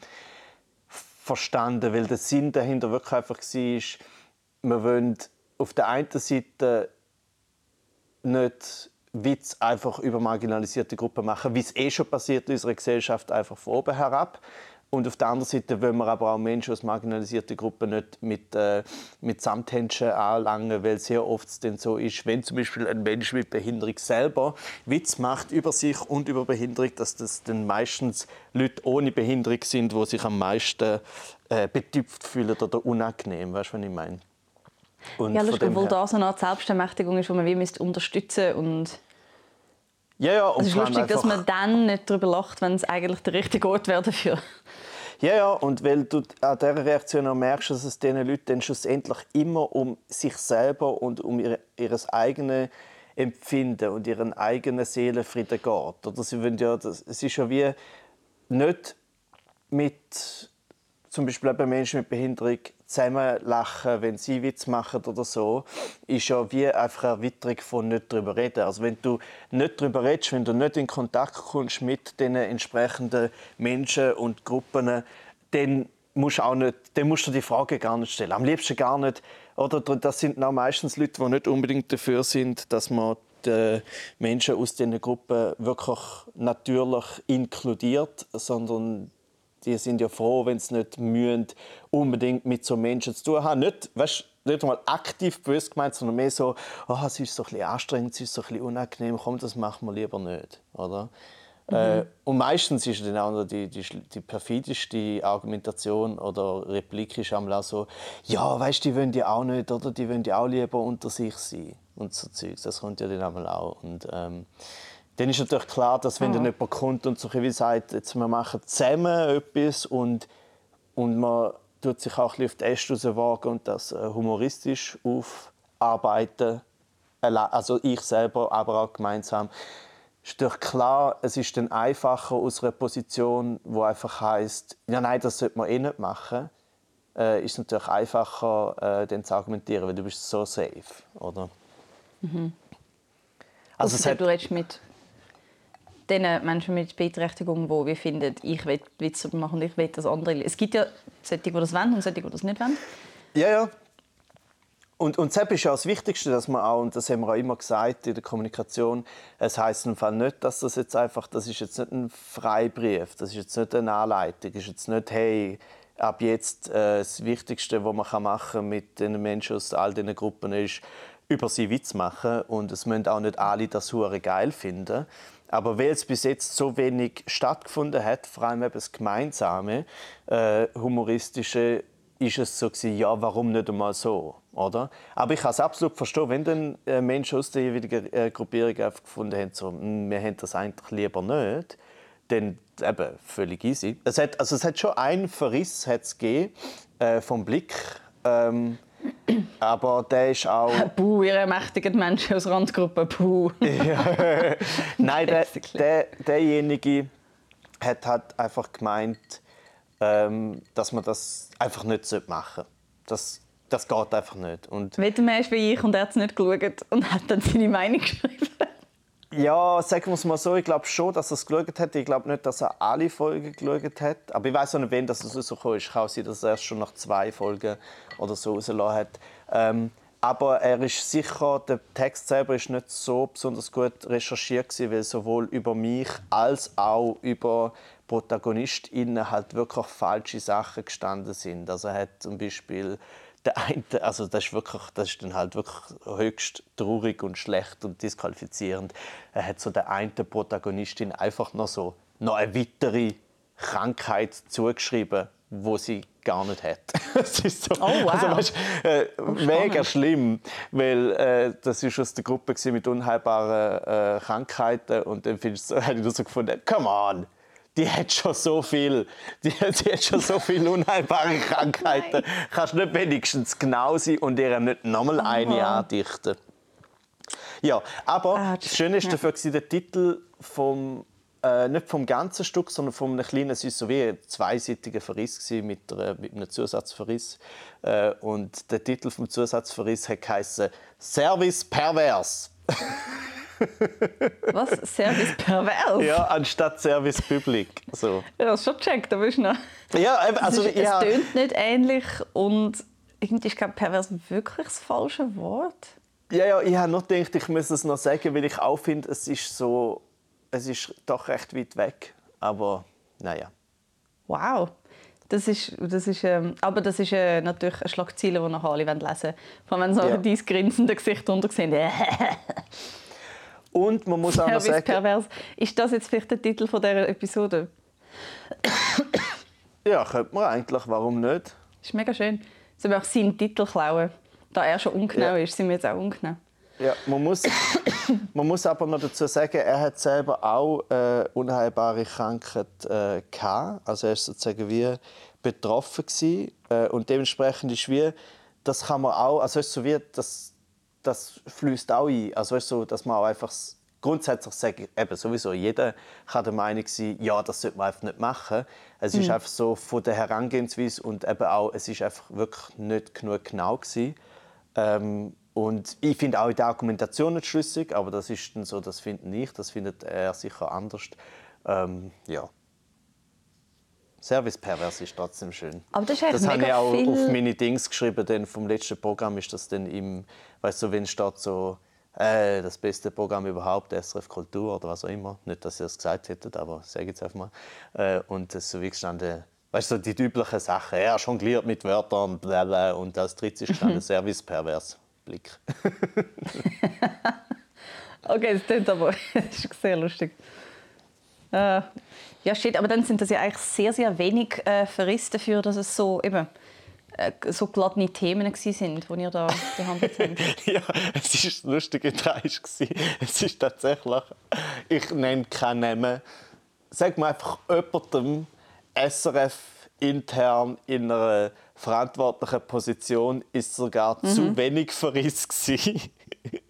verstanden, weil der Sinn dahinter wirklich einfach war, wir wollen auf der einen Seite nicht Witz einfach über marginalisierte Gruppen machen, wie es eh schon passiert in unserer Gesellschaft, einfach von oben herab. Und auf der anderen Seite wollen wir aber auch Menschen aus marginalisierten Gruppen nicht mit, äh, mit Samthändchen anlangen, weil sehr oft es dann so ist, wenn zum Beispiel ein Mensch mit Behinderung selber Witz macht über sich und über Behinderung, dass das dann meistens Leute ohne Behinderung sind, die sich am meisten äh, betüpft fühlen oder unangenehm. Weißt du, was ich meine? Und Ja, lustig, obwohl das eine Art Selbstermächtigung ist, die man wie müsste unterstützen und Ja, ja, und es ist lustig, dass man dann nicht darüber lacht, wenn es eigentlich der richtige Ort wäre dafür. Ja, ja, und weil du an dieser Reaktion auch merkst, dass es diesen Leuten dann schlussendlich immer um sich selber und um ihr, ihres eigenen Empfinden und ihren eigenen Seelenfrieden geht. Oder sie wollen ja, das, es ist ja wie nicht mit zum Beispiel eben Menschen mit Behinderung zusammen lachen, wenn sie Witz machen oder so, ist ja wie einfach eine Erweiterung von nicht darüber reden. Also wenn du nicht darüber redest, wenn du nicht in Kontakt kommst mit den entsprechenden Menschen und Gruppen, dann musst, auch nicht, dann musst du die Frage gar nicht stellen. Am liebsten gar nicht. Oder das sind auch meistens Leute, die nicht unbedingt dafür sind, dass man die Menschen aus diesen Gruppen wirklich natürlich inkludiert, sondern die sind ja froh, wenn sie nicht mühen, unbedingt mit so Menschen zu tun haben. Nicht, weißt, nicht einmal aktiv böse gemeint, sondern mehr so, oh, es ist so ein bisschen anstrengend, es ist so ein bisschen unangenehm, komm, das machen wir lieber nicht. Oder? Mhm. Äh, und meistens ist dann auch die, die, die perfideste Argumentation oder Replik ist auch so, ja, weißt du, die wollen ja auch nicht, oder? Die wollen ja auch lieber unter sich sein. Und so Zeugs. Das kommt ja dann auch. Und, ähm, dann ist natürlich klar, dass wenn mhm. dann jemand kommt und so wie sagt, jetzt wir machen zusammen etwas und, und man tut sich auch ein bisschen auf die Äste rauswagen und das äh, humoristisch aufarbeiten, also ich selber, aber auch gemeinsam, ist doch klar, es ist dann einfacher aus einer Position, wo einfach heißt, ja nein, das sollte man eh nicht machen, äh, ist natürlich einfacher, äh, dann zu argumentieren, weil du bist so safe, oder? Mhm. Also, also hat, du redest mit den Menschen mit Beeinträchtigung, die wir finden, ich will Witze machen und ich will das andere. Es gibt ja solche, die das wollen und solche, die das nicht wollen. Ja, ja. Und, und das ist ja das Wichtigste, dass man auch, und das haben wir auch immer gesagt in der Kommunikation, es heißt im Fall nicht, dass das jetzt einfach, das ist jetzt nicht ein Freibrief, das ist jetzt nicht eine Anleitung, das ist jetzt nicht, hey, ab jetzt äh, das Wichtigste, was man machen kann mit den Menschen aus all diesen Gruppen ist, über sie Witz machen und es müssen auch nicht alle das hure geil finden. Aber weil es bis jetzt so wenig stattgefunden hat, vor allem eben das Gemeinsame, äh, Humoristische, ist es so gewesen, ja, warum nicht einmal so, oder? Aber ich kann es absolut verstehen, wenn dann äh, Menschen aus der jeweiligen äh, Gruppierung gefunden haben, so, hm, wir haben das eigentlich lieber nicht, dann eben völlig easy. Es hat, also es hat schon einen Verriss hat's gegeben, äh, vom Blick. Ähm, aber der ist auch. Puh, ihr ermächtigen Menschen aus Randgruppen. Puh. ja. Nein, der, der, derjenige hat halt einfach gemeint, ähm, dass man das einfach nicht machen sollte. Das, das geht einfach nicht. Und Weder mehr wie ich und er hat es nicht geschaut und hat dann seine Meinung geschrieben. Ja, sagen wir es mal so, ich glaube schon, dass er es geschaut hat. Ich glaube nicht, dass er alle Folgen geschaut hat. Aber ich weiß auch nicht, wann das rausgekommen ist. Kann sein, dass er erst schon nach zwei Folgen oder so rausgelassen hat. Ähm, aber er ist sicher, der Text selber ist nicht so besonders gut recherchiert gewesen, weil sowohl über mich als auch über ProtagonistInnen halt wirklich falsche Sachen gestanden sind. Also er hat zum Beispiel der eine, also das ist wirklich, das ist dann halt wirklich höchst traurig und schlecht und disqualifizierend. Er hat so der eine Protagonistin einfach noch so noch eine weitere Krankheit zugeschrieben, wo sie gar nicht hat. das ist so, oh, wow. also, weißt, äh, oh, mega schlimm, weil äh, das ist aus der Gruppe mit unheilbaren äh, Krankheiten und dann findest du, habe ich so gefunden, come on, die hat schon so viel, die, die hat schon so viele unheilbare Krankheiten. Oh Kannst nicht wenigstens genau sein und ihr nicht nochmal eine andichten? Ja, aber ah, das Schöne ist dafür ja. der Titel vom äh, nicht vom ganzen Stück, sondern von einem kleinen, es war so wie ein zweiseitiger Verriss mit, einer, mit einem Zusatzverriss. Äh, und der Titel vom Zusatzverriss hat Service pervers. Was? Service pervers? Ja, anstatt Service public. So. Ja, das schon gecheckt, aber ist noch. Ja, also, es, ist, ja. es tönt nicht ähnlich und irgendwie ist pervers wirklich das falsche Wort. Ja, ja, ich habe noch gedacht, ich muss es noch sagen, weil ich auch finde, es ist so, es ist doch recht weit weg. Aber naja. Wow. Das ist, das ist, ähm, aber das ist äh, natürlich ein Schlagziele, die noch alle lesen wollen. Vor allem, wenn sie ja. dein grinsende Gesicht drunter sehen. Und man muss auch noch sagen... pervers. Ist das jetzt vielleicht der Titel von dieser Episode? ja, könnte man eigentlich. Warum nicht? Ist mega schön. Sollen wir auch seinen Titel klauen? Da er schon ungenau ja. ist, sind wir jetzt auch ungenau. Ja, man muss, man muss aber noch dazu sagen, er hat selber auch äh, unheilbare Krankheit äh, gehabt. Also er war sozusagen wie betroffen gewesen. Äh, und dementsprechend ist wie, das kann man auch, also ist so wie, das, das fließt auch ein. Also weißt du, dass man auch einfach grundsätzlich ich eben sowieso, jeder kann der Meinung sein, ja, das sollte man einfach nicht machen. Es mhm. ist einfach so von der Herangehensweise und eben auch, es ist einfach wirklich nicht genug genau gewesen. Ähm, und ich finde auch in der Argumentation nicht schlüssig, aber das ist dann so, das finde ich, das findet er sicher anders. Ähm, ja. Service pervers ist trotzdem schön. Aber das, das habe ich auch viel... auf meine Dings geschrieben, denn vom letzten Programm ist das dann im, weißt du, wenn steht so äh, das beste Programm überhaupt, SRF Kultur oder was auch immer. Nicht, dass ihr es gesagt hättet, aber sage jetzt einfach mal. Äh, und es so wie gestanden, weißt du, die üblichen Sachen. Er jongliert mit Wörtern, blablabla, und als drittes gestanden Service pervers. Blick. okay, das klingt aber das ist sehr lustig. Äh, ja, steht, aber dann sind das ja eigentlich sehr, sehr wenig äh, Verriss dafür, dass es so eben äh, so glatte Themen sind, die ihr da behandelt habt. ja, es ist lustige dreist Es ist tatsächlich, ich nenne keinen Namen, sag mal einfach jemandem SRF intern in einer verantwortlichen Position ist sogar mhm. zu wenig Verriss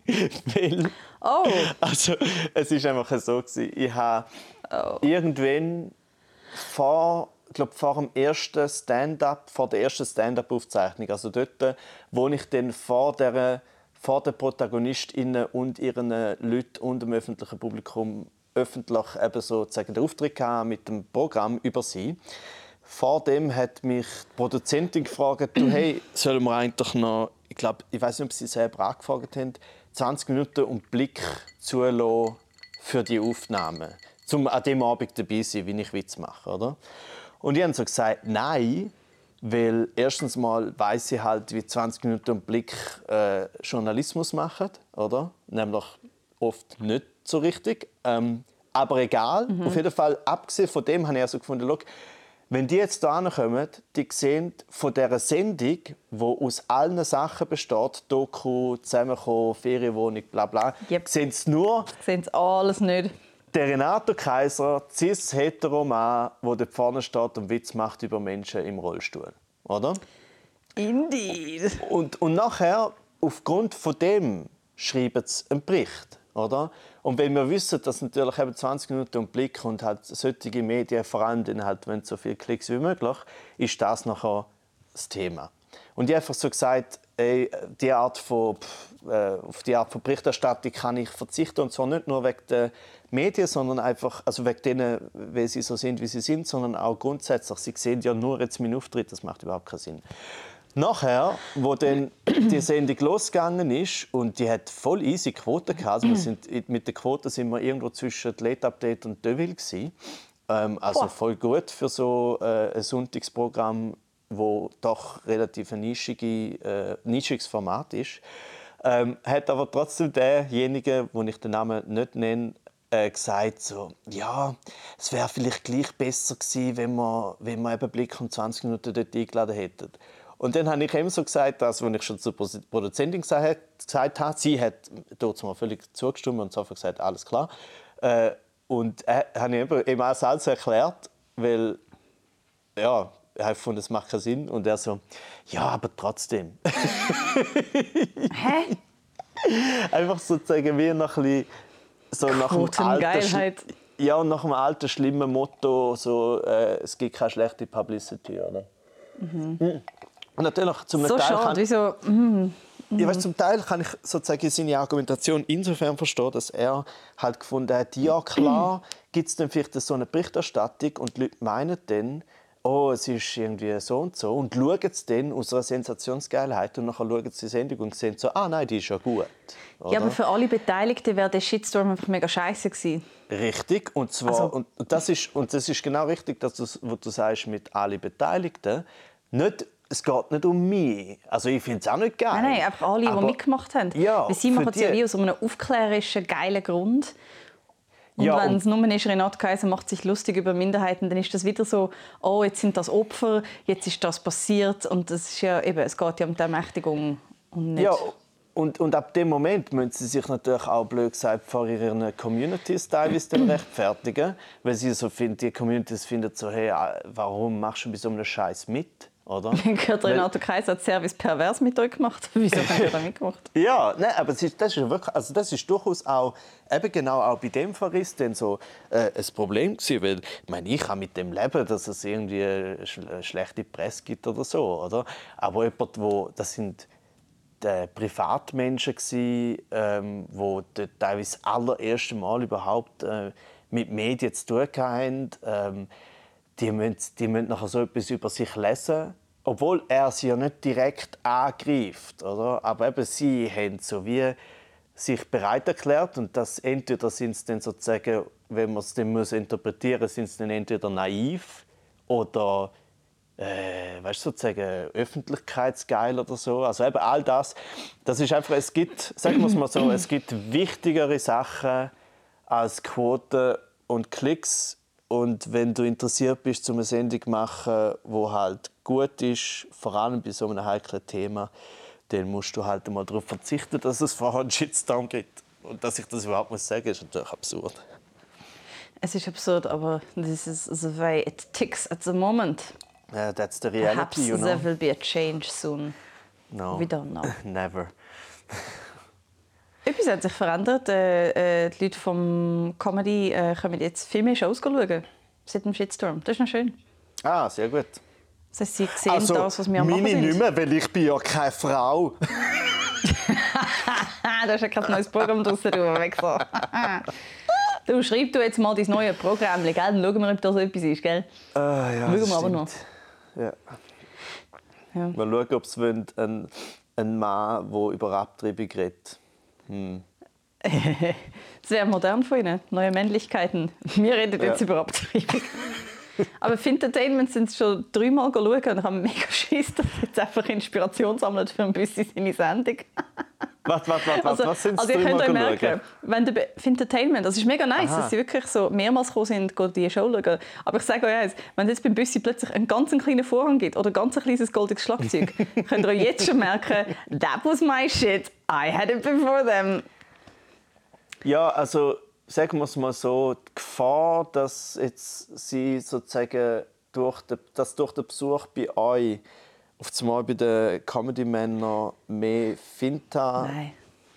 Weil, oh. Also, es ist einfach so gewesen. Ich habe oh. irgendwann vor, glaub, vor dem ersten Stand-up, vor der ersten Stand-up-Aufzeichnung, also dort, wo ich dann vor der vor den ProtagonistInnen und ihren Leuten und dem öffentlichen Publikum öffentlich eben sozusagen den Auftritt mit dem Programm über sie. Vor dem hat mich die Produzentin gefragt, du, hey, sollen wir eigentlich noch, ich glaube, ich weiß nicht, ob sie selber angefragt haben, 20 Minuten und Blick zulassen für die Aufnahme, um an dem Abend dabei zu sein, wie ich Witz mache, oder? Und ich habe so gesagt, nein, weil erstens mal weiß ich halt, wie 20 Minuten und Blick äh, Journalismus machen, oder? Nämlich oft nicht so richtig. Ähm, aber egal, mhm. auf jeden Fall, abgesehen von dem habe ich also gefunden, look, wenn die jetzt hierher kommen, die sehen von dieser Sendung, die aus allen Sachen besteht, Doku, Zusammenkommen, Ferienwohnung, bla bla, yep. sehen sie nur... Sehen sie alles nicht. Der Renato Kaiser, cis hetero Mann, der dort vorne steht und Witz macht über Menschen im Rollstuhl. Oder? Indeed. Und, und nachher, aufgrund von dem, schreiben sie einen Bericht. Oder? Und wenn wir wissen, dass natürlich eben 20 Minuten und Blick und halt solche Medien vor allem dann halt, wenn so viele Klicks wie möglich, ist das nachher das Thema. Und ich habe einfach so gesagt, ey, die Art von, äh, auf die Art von Berichterstattung kann ich verzichten und zwar nicht nur wegen der Medien, sondern einfach, also wegen denen, wie sie so sind, wie sie sind, sondern auch grundsätzlich. Sie sehen ja nur jetzt meinen Auftritt, das macht überhaupt keinen Sinn. Nachher, wo dann die Sendung losgegangen ist und die hat voll easy Quoten gehabt, also wir sind, mit der Quote sind wir irgendwo zwischen Late Update und Deville ähm, also voll gut für so äh, ein Sonntagsprogramm, wo doch relativ ein nischige, äh, nischiges Format ist. Ähm, hat aber trotzdem derjenige, wo ich den Namen nicht nenne, äh, gesagt so, ja, es wäre vielleicht gleich besser gewesen, wenn wir, wenn wir eben Blick um 20 Minuten dort eingeladen hätten. Und dann habe ich ihm so gesagt, das, was ich schon zur Produzentin gesagt habe. Sie hat dort mal völlig zugestimmt und sofort gesagt, alles klar. Äh, und er habe ich ihm auch selbst erklärt, weil ja, er fand, es macht keinen Sinn. Und er so, ja, aber trotzdem. Hä? Einfach sozusagen wie nach, ein so nach dem alten, ja, nach dem alten schlimmen Motto, so, äh, es gibt keine schlechte Publicity, oder? Mhm. Hm. Und natürlich zum so Teil schade, kann, wieso? Mm, mm. Ja, weißt, zum Teil kann ich sozusagen seine Argumentation insofern verstehen, dass er halt gefunden hat, ja klar, gibt es dann vielleicht so eine Berichterstattung und die Leute meinen dann, oh, es ist irgendwie so und so und schauen es dann aus einer Sensationsgeilheit und dann schauen sie die Sendung und sehen so, ah nein, die ist ja gut. Oder? Ja, aber für alle Beteiligten wäre der Shitstorm einfach mega scheiße gewesen. Richtig, und zwar also. und das ist und das ist genau richtig, dass du, was du sagst mit alle Beteiligten, nicht es geht nicht um mich. Also ich finde es auch nicht geil. Nein, nein, einfach alle, aber, die mitgemacht haben. Ja, Weil sie machen es ja wie aus einem aufklärerischen, geilen Grund. Und ja, wenn es nur ist, Renate Kaiser macht sich lustig über Minderheiten, dann ist das wieder so, oh, jetzt sind das Opfer, jetzt ist das passiert. Und das ist ja eben, es geht ja um die Ermächtigung und nicht... Ja, und, und ab dem Moment müssen sie sich natürlich auch, blöd gesagt, vor ihren Communities teilweise rechtfertigen. Weil sie so finden, die Communities finden so, hey, warum machst du bei so einem Scheiß mit? Oder? Gehört Renato Kaiser hat Service pervers mit euch gemacht. Wieso hat er da mitgemacht? ja, nein, aber das ist, das ist wirklich, also das ist durchaus auch, eben genau auch bei dem Verriss dann so äh, ein Problem gewesen, weil ich meine, ich kann mit dem leben, dass es irgendwie eine schlechte Presse gibt oder so, oder? Aber jemand, wo, das sind die Privatmenschen gewesen, ähm, wo teilweise das allererste Mal überhaupt äh, mit Medien zu tun haben. Ähm, die müssen, die müssen nachher so etwas über sich lesen, obwohl er sie ja nicht direkt angreift, oder? Aber eben sie haben so wie sich bereit erklärt und das entweder sind sie dann sozusagen, wenn man es dann muss interpretieren, sind sie dann entweder naiv oder äh, weißt, sozusagen öffentlichkeitsgeil oder so. Also eben all das, das ist einfach, es gibt, sagen wir es mal so, es gibt wichtigere Sachen als Quoten und Klicks und wenn du interessiert bist, um eine Sendung zu machen, wo halt gut ist, vor allem bei so einem heiklen Thema, dann musst du halt mal darauf verzichten, dass es vorher einen Shitstorm gibt. Und dass ich das überhaupt muss sagen, ist natürlich absurd. Es ist absurd, aber this is the way it ticks at the moment. Yeah, that's the reality, Perhaps you know. there will be a change soon. No. We don't know. Never. Etwas hat sich verändert. Äh, äh, die Leute vom Comedy äh, können jetzt viel mehr Shows schauen. Seit dem Shitstorm. Das ist noch schön. Ah, sehr gut. Das heißt, sie sehen Also, das, was wir am meine machen sind. nicht mehr, weil ich bin ja keine Frau. Da ist ja kein neues Programm draussen, du Wechsel. du, schreib du jetzt mal dein neue Programm, gell? Dann schauen wir, ob das etwas ist, gell? Ah, ja, Schauen wir aber noch. stimmt. Ja. Ja. Mal schauen, ob es ein, ein Mann, der über Abtreibung redet. Sehr modern von Ihnen. Neue Männlichkeiten. Wir reden jetzt Ja. über Abtreibung. Aber für Entertainment sind sie schon dreimal schauen und ich habe mega Schiss, dass sie jetzt einfach Inspiration sammelt für ein bisschen seine Sendung. Was, was, was, Also, was sind also ihr könnt euch merken, schauen? wenn der Be- für Entertainment, das ist mega nice, Aha. dass sie wirklich so mehrmals gekommen sind, die Show schauen. Aber ich sage euch eins, wenn es jetzt beim Büssi plötzlich einen ganz kleinen Vorhang gibt oder ein ganz kleines goldenes Schlagzeug, könnt ihr euch jetzt schon merken, that was my shit, I had it before them. Ja, also sagen wir es mal so, die Gefahr, dass jetzt sie sozusagen durch den, dass durch den Besuch bei euch auf einmal bei den Comedy-Männern mehr Finta Nein.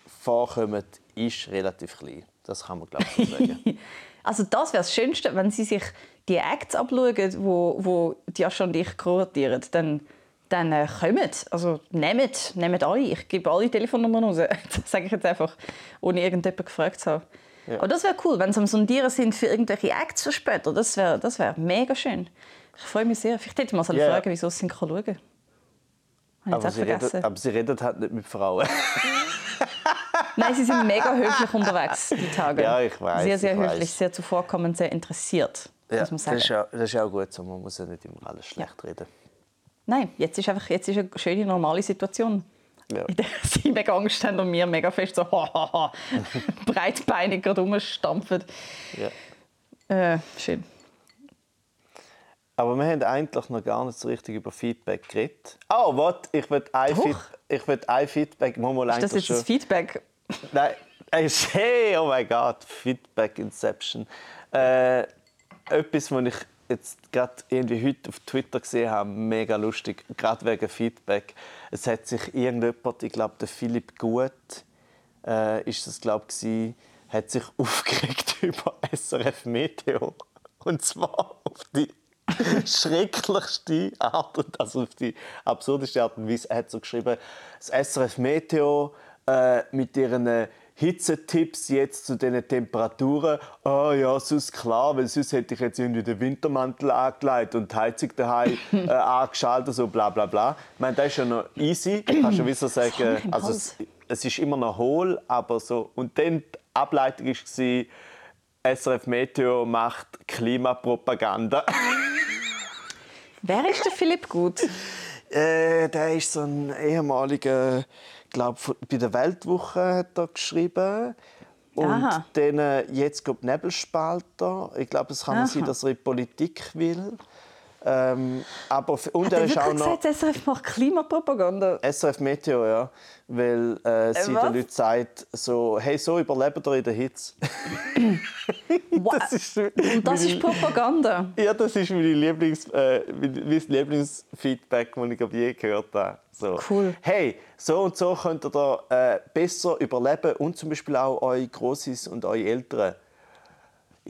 vorkommen, ist relativ klein. Das kann man glaube ich sagen. Also das wäre das Schönste, wenn sie sich die Acts abschauen, wo, wo die Jascha und ich kuratieren, dann, dann äh, kommt. Also nehmt, nehmt alle. Ich gebe alle Telefonnummern raus. Das sage ich jetzt einfach, ohne irgendjemanden gefragt zu haben. Ja. Aber das wäre cool, wenn sie am Sondieren sind für irgendwelche Acts für später. Das wäre das wär mega schön. Ich freue mich sehr. Vielleicht hätte ich mal so Ja, ja. fragen, wieso sie schauen können. Habe ich aber, auch sie redet, aber sie redet halt nicht mit Frauen. Nein, sie sind mega höflich unterwegs, die Tage. Ja, ich weiß, Sehr, sehr ich höflich, weiß. sehr zuvorkommend, sehr interessiert, Ja, muss man das, sagen. ist ja, das ist ja auch gut so. Man muss ja nicht immer alles schlecht reden. Nein, jetzt ist einfach jetzt ist eine schöne, normale Situation. Ja. In der sie mega Angst haben und wir mega fest so hahaha, breitbeinig gerade rumstampfen. Ja. Äh, schön. Aber wir haben eigentlich noch gar nicht so richtig über Feedback geredet. Oh, warte, ich will ein. Feed, ich will ein Feedback. Mal mal Ist das jetzt das Feedback? Nein, ey, hey, oh mein Gott, Feedback Inception. Äh, etwas, was ich jetzt gerade irgendwie heute auf Twitter gesehen habe, mega lustig, gerade wegen Feedback. Es hat sich irgendjemand, ich glaube der Philipp Gut, äh, ist das glaube ich, hat sich aufgeregt über SRF Meteo und zwar auf die schrecklichste Art und also auf die absurdeste Art und Weise. Er hat so geschrieben, das SRF Meteo äh, mit ihren Hitzetipps jetzt zu diesen Temperaturen. Ah ja, sonst klar, weil sonst hätte ich jetzt irgendwie den Wintermantel angelegt und die Heizung daheim äh, angeschaltet, so bla bla bla. Ich meine, das ist ja noch easy. Kannst du wie so sagen, also es, es ist immer noch hohl, aber so. Und dann die Ableitung war, SRF Meteo macht Klimapropaganda. Wer ist der Philipp Gut? Äh, der ist so ein ehemaliger, glaube bei der Weltwoche hat er geschrieben. Und Aha. dann äh, jetzt kommt Nebelspalter. Ich glaube, es kann Aha. sein, dass er in die Politik will. Ähm, aber und er ist auch noch gesagt, SRF macht Klimapropaganda? SRF Meteo, ja, weil äh, sie was? den Leuten sagt, so, hey, so überlebt ihr in der Hitze. Das ist, Und das ist Propaganda. ja, das ist meine Lieblings, äh, mein Lieblingsfeedback, das ich je gehört habe. So. Cool. Hey, so und so könnt ihr da, äh, besser überleben und zum Beispiel auch eure Grossis und eure Eltern.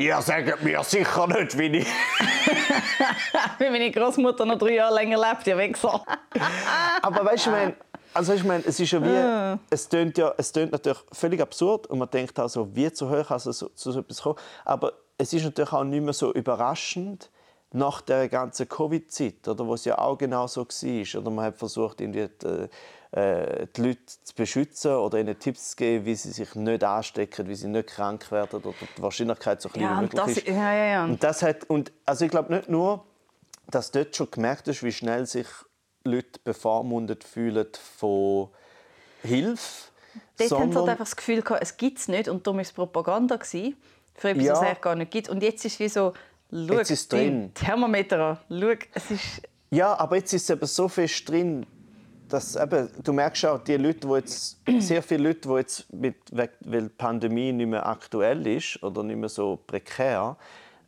Ihr sagt mir sicher nicht, wie ich... Wie meine Großmutter noch drei Jahre länger lebt, ihr Wichser. Aber weißt du, ich meine, also ich meine, es ist ja wie, es tönt ja, es tönt natürlich völlig absurd und man denkt auch so, wie zu hoch also so, zu so etwas kommen. Aber es ist natürlich auch nicht mehr so überraschend nach der ganzen Covid-Zeit, oder wo es ja auch genau so war, oder man hat versucht, irgendwie die, äh, die Leute zu beschützen oder ihnen Tipps zu geben, wie sie sich nicht anstecken, wie sie nicht krank werden oder die Wahrscheinlichkeit so klein Ja, wie möglich das, ist. ja, ja, ja. Und das hat, und also ich glaube nicht nur, dass dort schon gemerkt ist, wie schnell sich Leute bevormundet fühlen von Hilfe. Dort haben sie halt sondern- einfach das Gefühl, gehabt, es gibt es nicht und darum war es Propaganda. Gewesen, für etwas, Ja. was es gar nicht gibt. Und jetzt ist es wie so, schau, Jetzt ist drin. Thermometer an, schau, es ist... Ja, aber jetzt ist es eben so fest drin, dass eben, du merkst auch, die Leute, die jetzt, sehr viele Leute, die jetzt, mit, weil die Pandemie nicht mehr aktuell ist oder nicht mehr so prekär,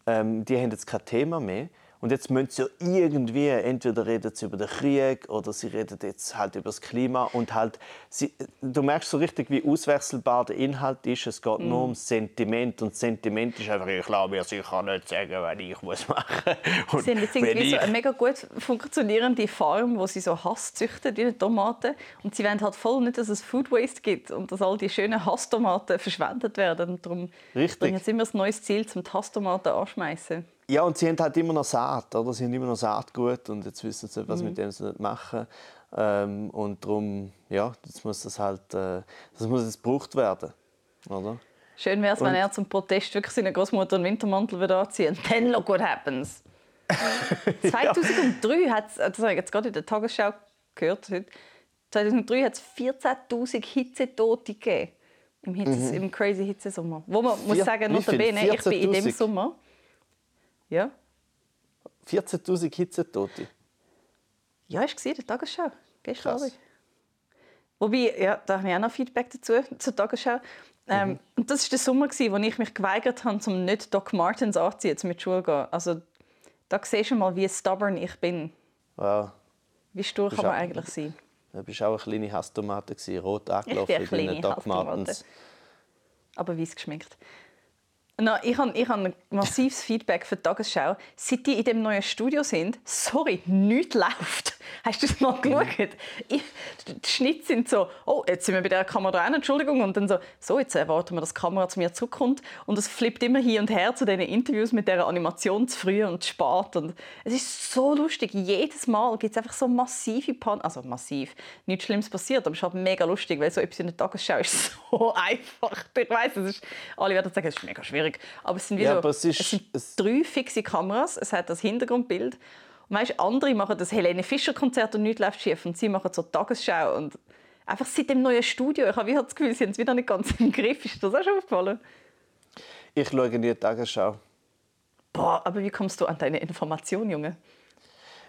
ähm, die haben jetzt kein Thema mehr. Und jetzt müssen sie ja irgendwie, entweder reden sie über den Krieg oder sie reden jetzt halt über das Klima und halt, sie, du merkst so richtig, wie auswechselbar der Inhalt ist. Es geht nur ums Sentiment und Sentiment ist einfach, ich glaube mir sicher nicht sagen, was ich muss machen muss. Sie haben jetzt irgendwie so eine mega gut funktionierende Farm, wo sie so Hass züchten wie eine Tomate. Und sie wollen halt voll nicht, dass es Food Waste gibt und dass all die schönen Hasstomaten verschwendet werden. Und darum Richtig. bringen sie immer das neues Ziel, zum die Hasstomaten anschmeißen. Ja, und sie haben halt immer noch Saat, oder? Sie haben immer noch Saatgut und jetzt wissen sie nicht, Mhm. was mit dem sie nicht machen. Ähm, und darum, ja, jetzt muss das halt, äh, das muss jetzt gebraucht werden, oder? Schön wäre es, wenn er zum Protest wirklich seine Großmutter einen Wintermantel würde anziehen. Then look what happens. 2003 hat es, das habe ich jetzt gerade in der Tagesschau gehört, heute, 2003 hat es 14'000 Hitzetote gegeben. Im, Hitze, im crazy Hitzesommer. Wo man muss Vier- sagen, notabene, ich bin in dem 14'000? Sommer. Ja, 14'000 Hitzetote. ja, war in der Tagesschau. Gestern Krass. Abend. Wobei, ja, da habe ich auch noch Feedback dazu, zur Tagesschau. Ähm, Mhm. und das war der Sommer, wo ich mich geweigert habe, um nicht Doc Martens anzuziehen, um mit Schule zu gehen. Also, da siehst du mal, wie stubborn ich bin. Ja, Wie stur kann man auch- eigentlich sein? du bist auch eine kleine Hasstomate, rot Ich angelaufen in kleine Doc. Martens. aber weiß geschminkt. No, ich habe ich hab ein massives Feedback für die Tagesschau. Seit die in dem neuen Studio sind, sorry, nichts läuft. Hast du das mal geschaut? Ich, die Schnitte sind so, oh, jetzt sind wir bei der Kamera dran, Entschuldigung. Und dann so, so, jetzt erwarten wir, dass die Kamera zu mir zurückkommt. Und es flippt immer hin und her zu diesen Interviews mit dieser Animation zu früh und zu spät. Und es ist so lustig. Jedes Mal gibt es einfach so massive Pan Also massiv, nichts Schlimmes passiert, aber es ist halt mega lustig, weil so etwas in der Tagesschau ist so einfach. Ich es ist, alle werden sagen, es ist mega schwierig. Aber es sind, wie Ja, so, aber es ist- es sind es- drei fixe Kameras, es hat das Hintergrundbild. Und weißt, andere machen das Helene Fischer Konzert und nichts läuft schief und sie machen so Tagesschau und einfach seit dem neuen Studio. Ich habe wie das Gefühl, sie haben es wieder nicht ganz im Griff. Ist das auch schon aufgefallen? Ich schaue nie die Tagesschau. Boah, aber wie kommst du an deine Information, Junge?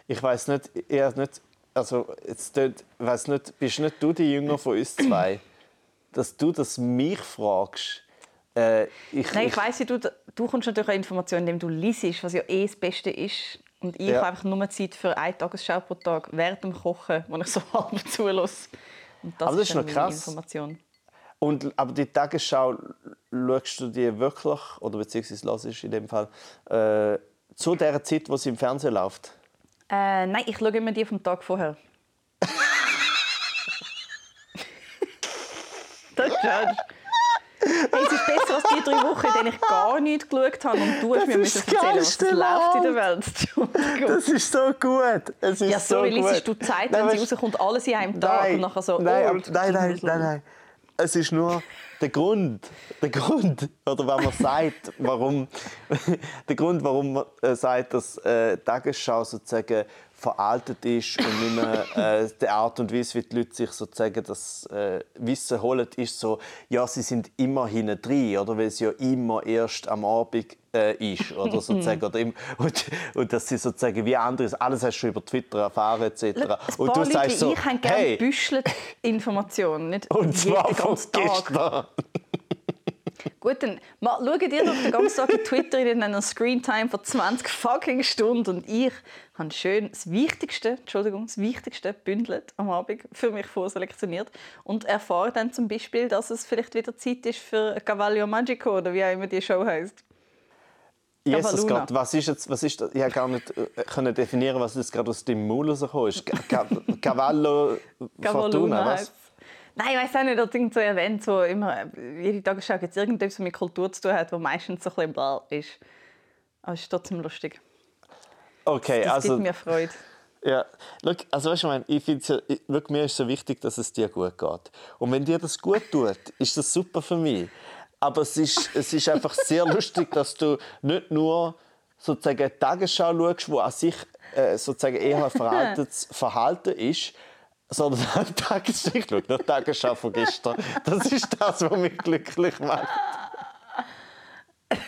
Ich weiß nicht, eher nicht, also jetzt weiß nicht, bist nicht du die Jünger von uns zwei, dass du das mich fragst? Äh, ich, Nein, ich weiss, wie du, du kommst natürlich an Informationen, indem du liest, was ja eh das Beste ist. Und ich Ja. habe einfach nur Zeit für eine Tagesschau pro Tag während dem Kochen, wo ich so halb zulasse. Und das Aber das ist noch krass. Information. Und, aber die Tagesschau, schaust du die wirklich, oder beziehungsweise hörst in dem Fall, äh, zu der Zeit, wo sie im Fernsehen läuft? Äh, nein, ich schaue immer die vom Tag vorher. das ist. Hey, es ist besser als die drei Wochen, in denen ich gar nichts geschaut habe und du hast mir müssen erzählen, was läuft in der Welt. Das ist so gut. Es ist Ja, sorry, so liest du Zeit, Nein, wenn sie rauskommt, alles in einem Tag Nein, und nachher so... nein, oh, nein, nein, nein, nein. Es ist nur der Grund, der Grund, oder wenn man sagt, warum, der Grund, warum man äh, sagt, dass äh, Tagesschau sozusagen veraltet ist und nicht mehr äh, die Art und Weise, wie die Leute sich sozusagen das äh, Wissen holen, ist so, ja, sie sind immer hinten drin, oder weil es ja immer erst am Abend äh, ist oder sozusagen oder im, und, und dass sie sozusagen wie anderes alles hast du über Twitter erfahren etc. und du sagst so, ich habe gerne hey. büschelt Informationen, nicht und zwar von gestern. Gut, dann schaut ihr doch den ganzen Tag in Twitter in einer Screentime von 20 fucking Stunden und ich habe schön das Wichtigste, Entschuldigung, das Wichtigste bündelt am Abend für mich vorselektioniert und erfahre dann zum Beispiel, dass es vielleicht wieder Zeit ist für Cavallo Magico oder wie auch immer die Show heißt. Jesus Gott, was ist jetzt, was ist das? Ich habe gar nicht äh, können definieren, was jetzt gerade aus dem Maul rausgekommen ist. Cavallo Fortuna, was? Nein, ich weiß auch nicht, dass irgend so Event, wo immer, jede Tagesschau gibt es irgendetwas, was mit Kultur zu tun hat, wo meistens so ein bisschen blau ist. Aber es ist trotzdem lustig. Okay, das, das also... gibt mir Freude. Ja, look, also weißt du, ich finde ja, look, mir ist so wichtig, dass es dir gut geht. Und wenn dir das gut tut, ist das super für mich. Aber es ist, es ist einfach sehr lustig, dass du nicht nur sozusagen die Tagesschau schaust, wo an sich äh, sozusagen eher ein veraltetes Verhalten ist, sondern die Tagesschau, ich schaue die Tagesschau von gestern. Das ist das, was mich glücklich macht.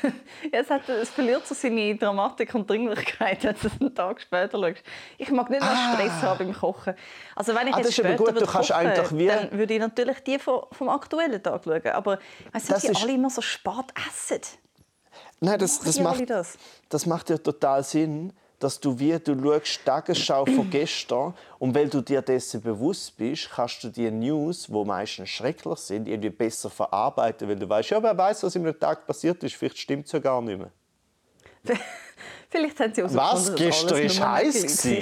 ja, es, hat, es verliert so seine Dramatik und Dringlichkeit, wenn du es einen Tag später schaust. Ich mag nicht mehr ah. Stress haben beim Kochen. Also wenn ich ah, jetzt später gut, du kannst kochen, wie... dann würde ich natürlich die vom, vom aktuellen Tag schauen. Aber weißt du, die ist... alle immer so spät essen. Nein, das, das, macht, das? das macht ja total Sinn dass du wie du schaust die Tagesschau von gestern und weil du dir dessen bewusst bist, kannst du die News, wo meistens schrecklich sind, irgendwie besser verarbeiten, weil du weißt, ja, wer weiß, was im Tag passiert ist, vielleicht stimmt es ja gar nicht mehr. Vielleicht haben sie auch so Was? Gestern war heiß.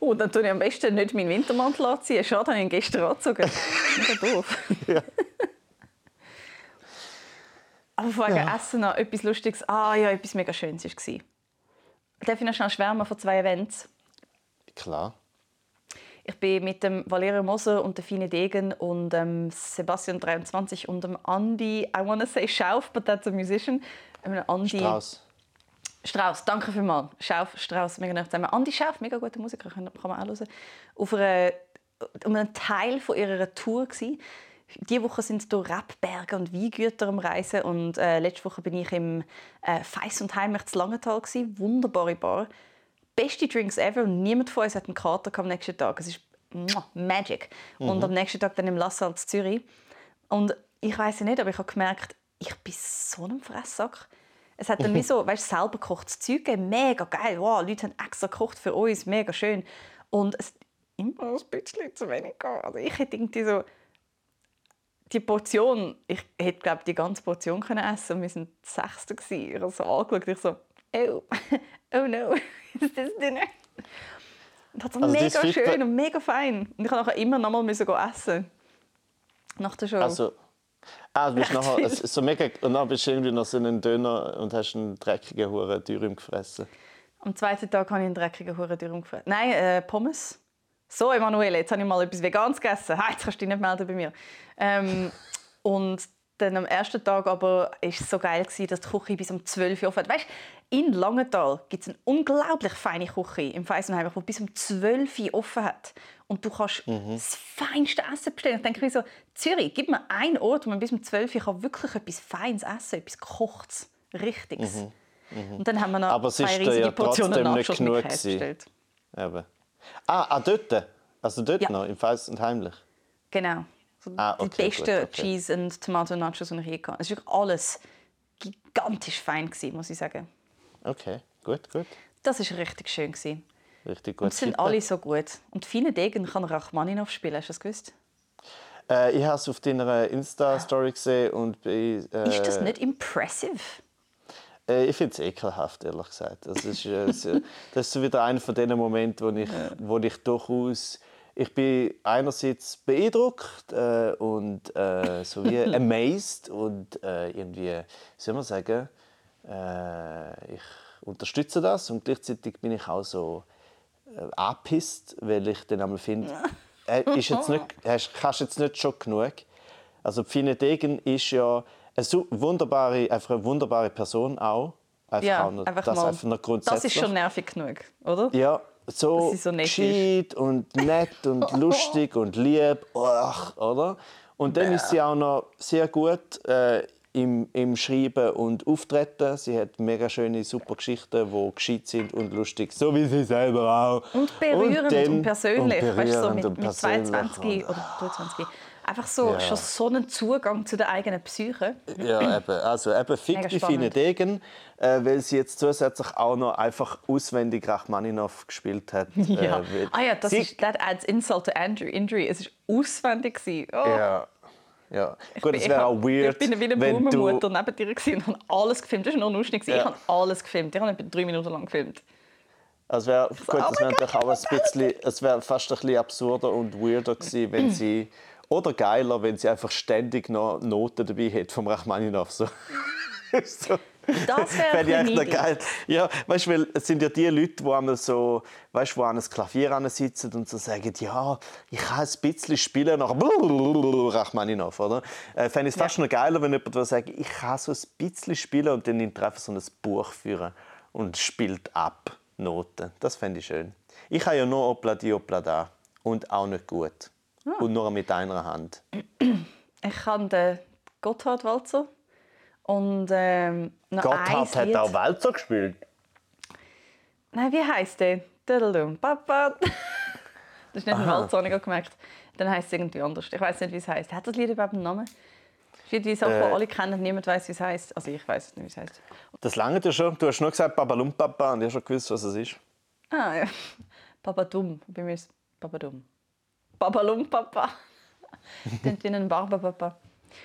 oh, dann tue ich am besten nicht meinen Wintermantel anziehen. Schade, habe ich ihn gestern angezogen. Mega doof. ja. Aber wegen ja. Essen noch etwas Lustiges. Ah ja, etwas mega Schönes war. Darf ich noch schnell schwärmen von zwei Events? Klar. Ich bin mit dem Valerio Moser und der Fine Degen und ähm, Sebastian 23 und dem Andy, I wanna say Schauf, but that's a musician. Ähm, Andy Strauss. Strauss, danke vielmals. Schauf, Strauss, mega nah zusammen. Andy Schauf, mega guter Musiker, kann man auch hören. Auf einer, um einen Teil von ihrer Tour gewesen. Diese Woche sind durch Rebberge und Weingüter am Reisen und äh, letzte Woche bin ich im äh, Feiss und Heimlich zu Langenthal gewesen. Wunderbare Bar, beste Drinks ever und niemand von uns hat einen Kater am nächsten Tag. Es ist Magic. Mhm. Und am nächsten Tag dann im Lassalle in Zürich. Und ich weiß nicht, aber ich habe gemerkt, ich bin so ein Fresssack. Es hat dann wie so, weißt, selber gekochtes Zeug gegeben. Mega geil. Wow, Leute haben extra gekocht für uns. Mega schön. Und es immer ein bisschen zu wenig. Also ich hätte irgendwie so die Portion, ich hätte glaube die ganze Portion können essen. Wir waren die Sechste Ich habe so angeschaut, ich so, oh, oh no, is this dinner? Und das war also mega schön und mega fein. Und ich musste immer noch mal essen. Nach der Show. Also, ah, du bist nachher so mega, und dann bist du irgendwie noch so einen Döner und hast einen dreckigen Huren Dürüm gefressen. Am zweiten Tag habe ich einen dreckigen Huren Dürüm gefressen. Nein, äh, Pommes. So, Emanuele, jetzt habe ich mal etwas Veganes gegessen. Ha, jetzt kannst du dich nicht melden bei mir. Ähm, und dann am ersten Tag aber war es so geil, dass die Küche bis um 12 Uhr offen hat. Weißt, in Langenthal gibt es eine unglaublich feine Küche im Feisenheim, die bis um 12 Uhr offen hat. Und du kannst mhm. das feinste Essen bestellen. Ich denke mir so, Zürich, gib mir einen Ort, wo man bis um 12 Uhr kann wirklich etwas Feines essen etwas Gekochtes, Richtiges. Mhm. Mhm. Und dann haben wir noch Aber zwei riesige ja Portionen Nachschuss bestellt. Eben. Ah, ah, dort? Also dort ja. noch, im Feist und Heimlich? Genau. So ah, okay, die beste gut, okay. Cheese- und Tomato-Nachos, die ich je hatte. Es war alles gigantisch fein, muss ich sagen. Okay, gut, gut. Das war richtig schön. Richtig gut. Und es sind alle so gut. Und viele Degen kann Rachmaninoff spielen, hast du das gewusst? Äh, ich habe es auf deiner Insta-Story gesehen und bin, äh, Ist das nicht impressive? Äh, ich finde es ekelhaft, ehrlich gesagt. Das ist, äh, das ist wieder einer von diesen Momenten, wo ich, wo ich durchaus ich bin einerseits beeindruckt äh, und äh, so wie amazed und äh, irgendwie, wie soll man sagen, äh, ich unterstütze das und gleichzeitig bin ich auch so äh, angepisst, weil ich dann einmal finde, äh, ist jetzt nicht, hast, kannst jetzt nicht schon genug. Also Fine Degen ist ja eine wunderbare, einfach eine wunderbare Person auch. Einfach ja, noch, einfach das, mal, einfach noch grundsätzlich. das ist schon nervig genug, oder? Ja, so, so gescheit und nett und lustig und lieb, Ach, oder? Und dann ist sie auch noch sehr gut äh, im, im Schreiben und Auftreten. Sie hat mega schöne, super Geschichten, die gescheit sind und lustig, so wie sie selber auch. Und berührend und, dann, und persönlich, und weißt du, so mit, mit 22 oder 23. Einfach so, ja. schon so einen Zugang zu der eigenen Psyche. Ja, eben. Also eben feine Degen, äh, weil sie jetzt zusätzlich auch noch einfach auswendig Rachmaninoff gespielt hat. Ja. Äh, ah ja, das ist, that adds insult to injury. Es war auswendig. Oh. Ja. Ja. Gut, es wäre auch weird, Ich bin wie eine Boomermutter neben dir und habe alles gefilmt. Das war noch lustig. Ja. Ich habe alles gefilmt. Ich habe etwa drei Minuten lang gefilmt. Also wär, gut, oh das wäre natürlich auch ein bisschen, es wäre fast ein bisschen absurder und weirder gewesen, wenn sie oder geiler, wenn sie einfach ständig noch Noten dabei hat vom Rachmaninoff. So. so. Das wäre echt geil. Ja, weißt, weil es sind ja die Leute, die einmal so, weißt, wo an einem Klavier sitzen und so sagen, ja, ich kann ein bisschen spielen nach Rachmaninoff, oder? Äh, Fände ich es fast ja. noch geiler, wenn jemand sagt, ich kann so ein bisschen spielen und dann einfach so ein Buch führen und spielt ab Noten. Das fände ich schön. Ich habe ja nur Opla di Opla da und auch nicht gut. Ah. Und nur mit einer Hand. Ich kann den Gotthard-Walzer. Und ähm, Gotthard hat auch Walzer gespielt. Nein, wie heisst der? Papa. Das ist nicht ein Walzer, habe ich gemerkt. Dann heisst es irgendwie anders. Ich weiß nicht, wie es heisst. Hat das Lied überhaupt einen Namen? Das ist wie Sache, äh, alle kennen, niemand weiß, wie es heisst. Also ich weiß nicht, wie es heisst. Das lange dir schon. Du hast nur gesagt Babalum Papa und ich habe schon gewusst, was es ist. Ah ja. Papa dumm. Bei mir ist Papa dumm. Babalumpapa. Klingt wie ein Barbapapa.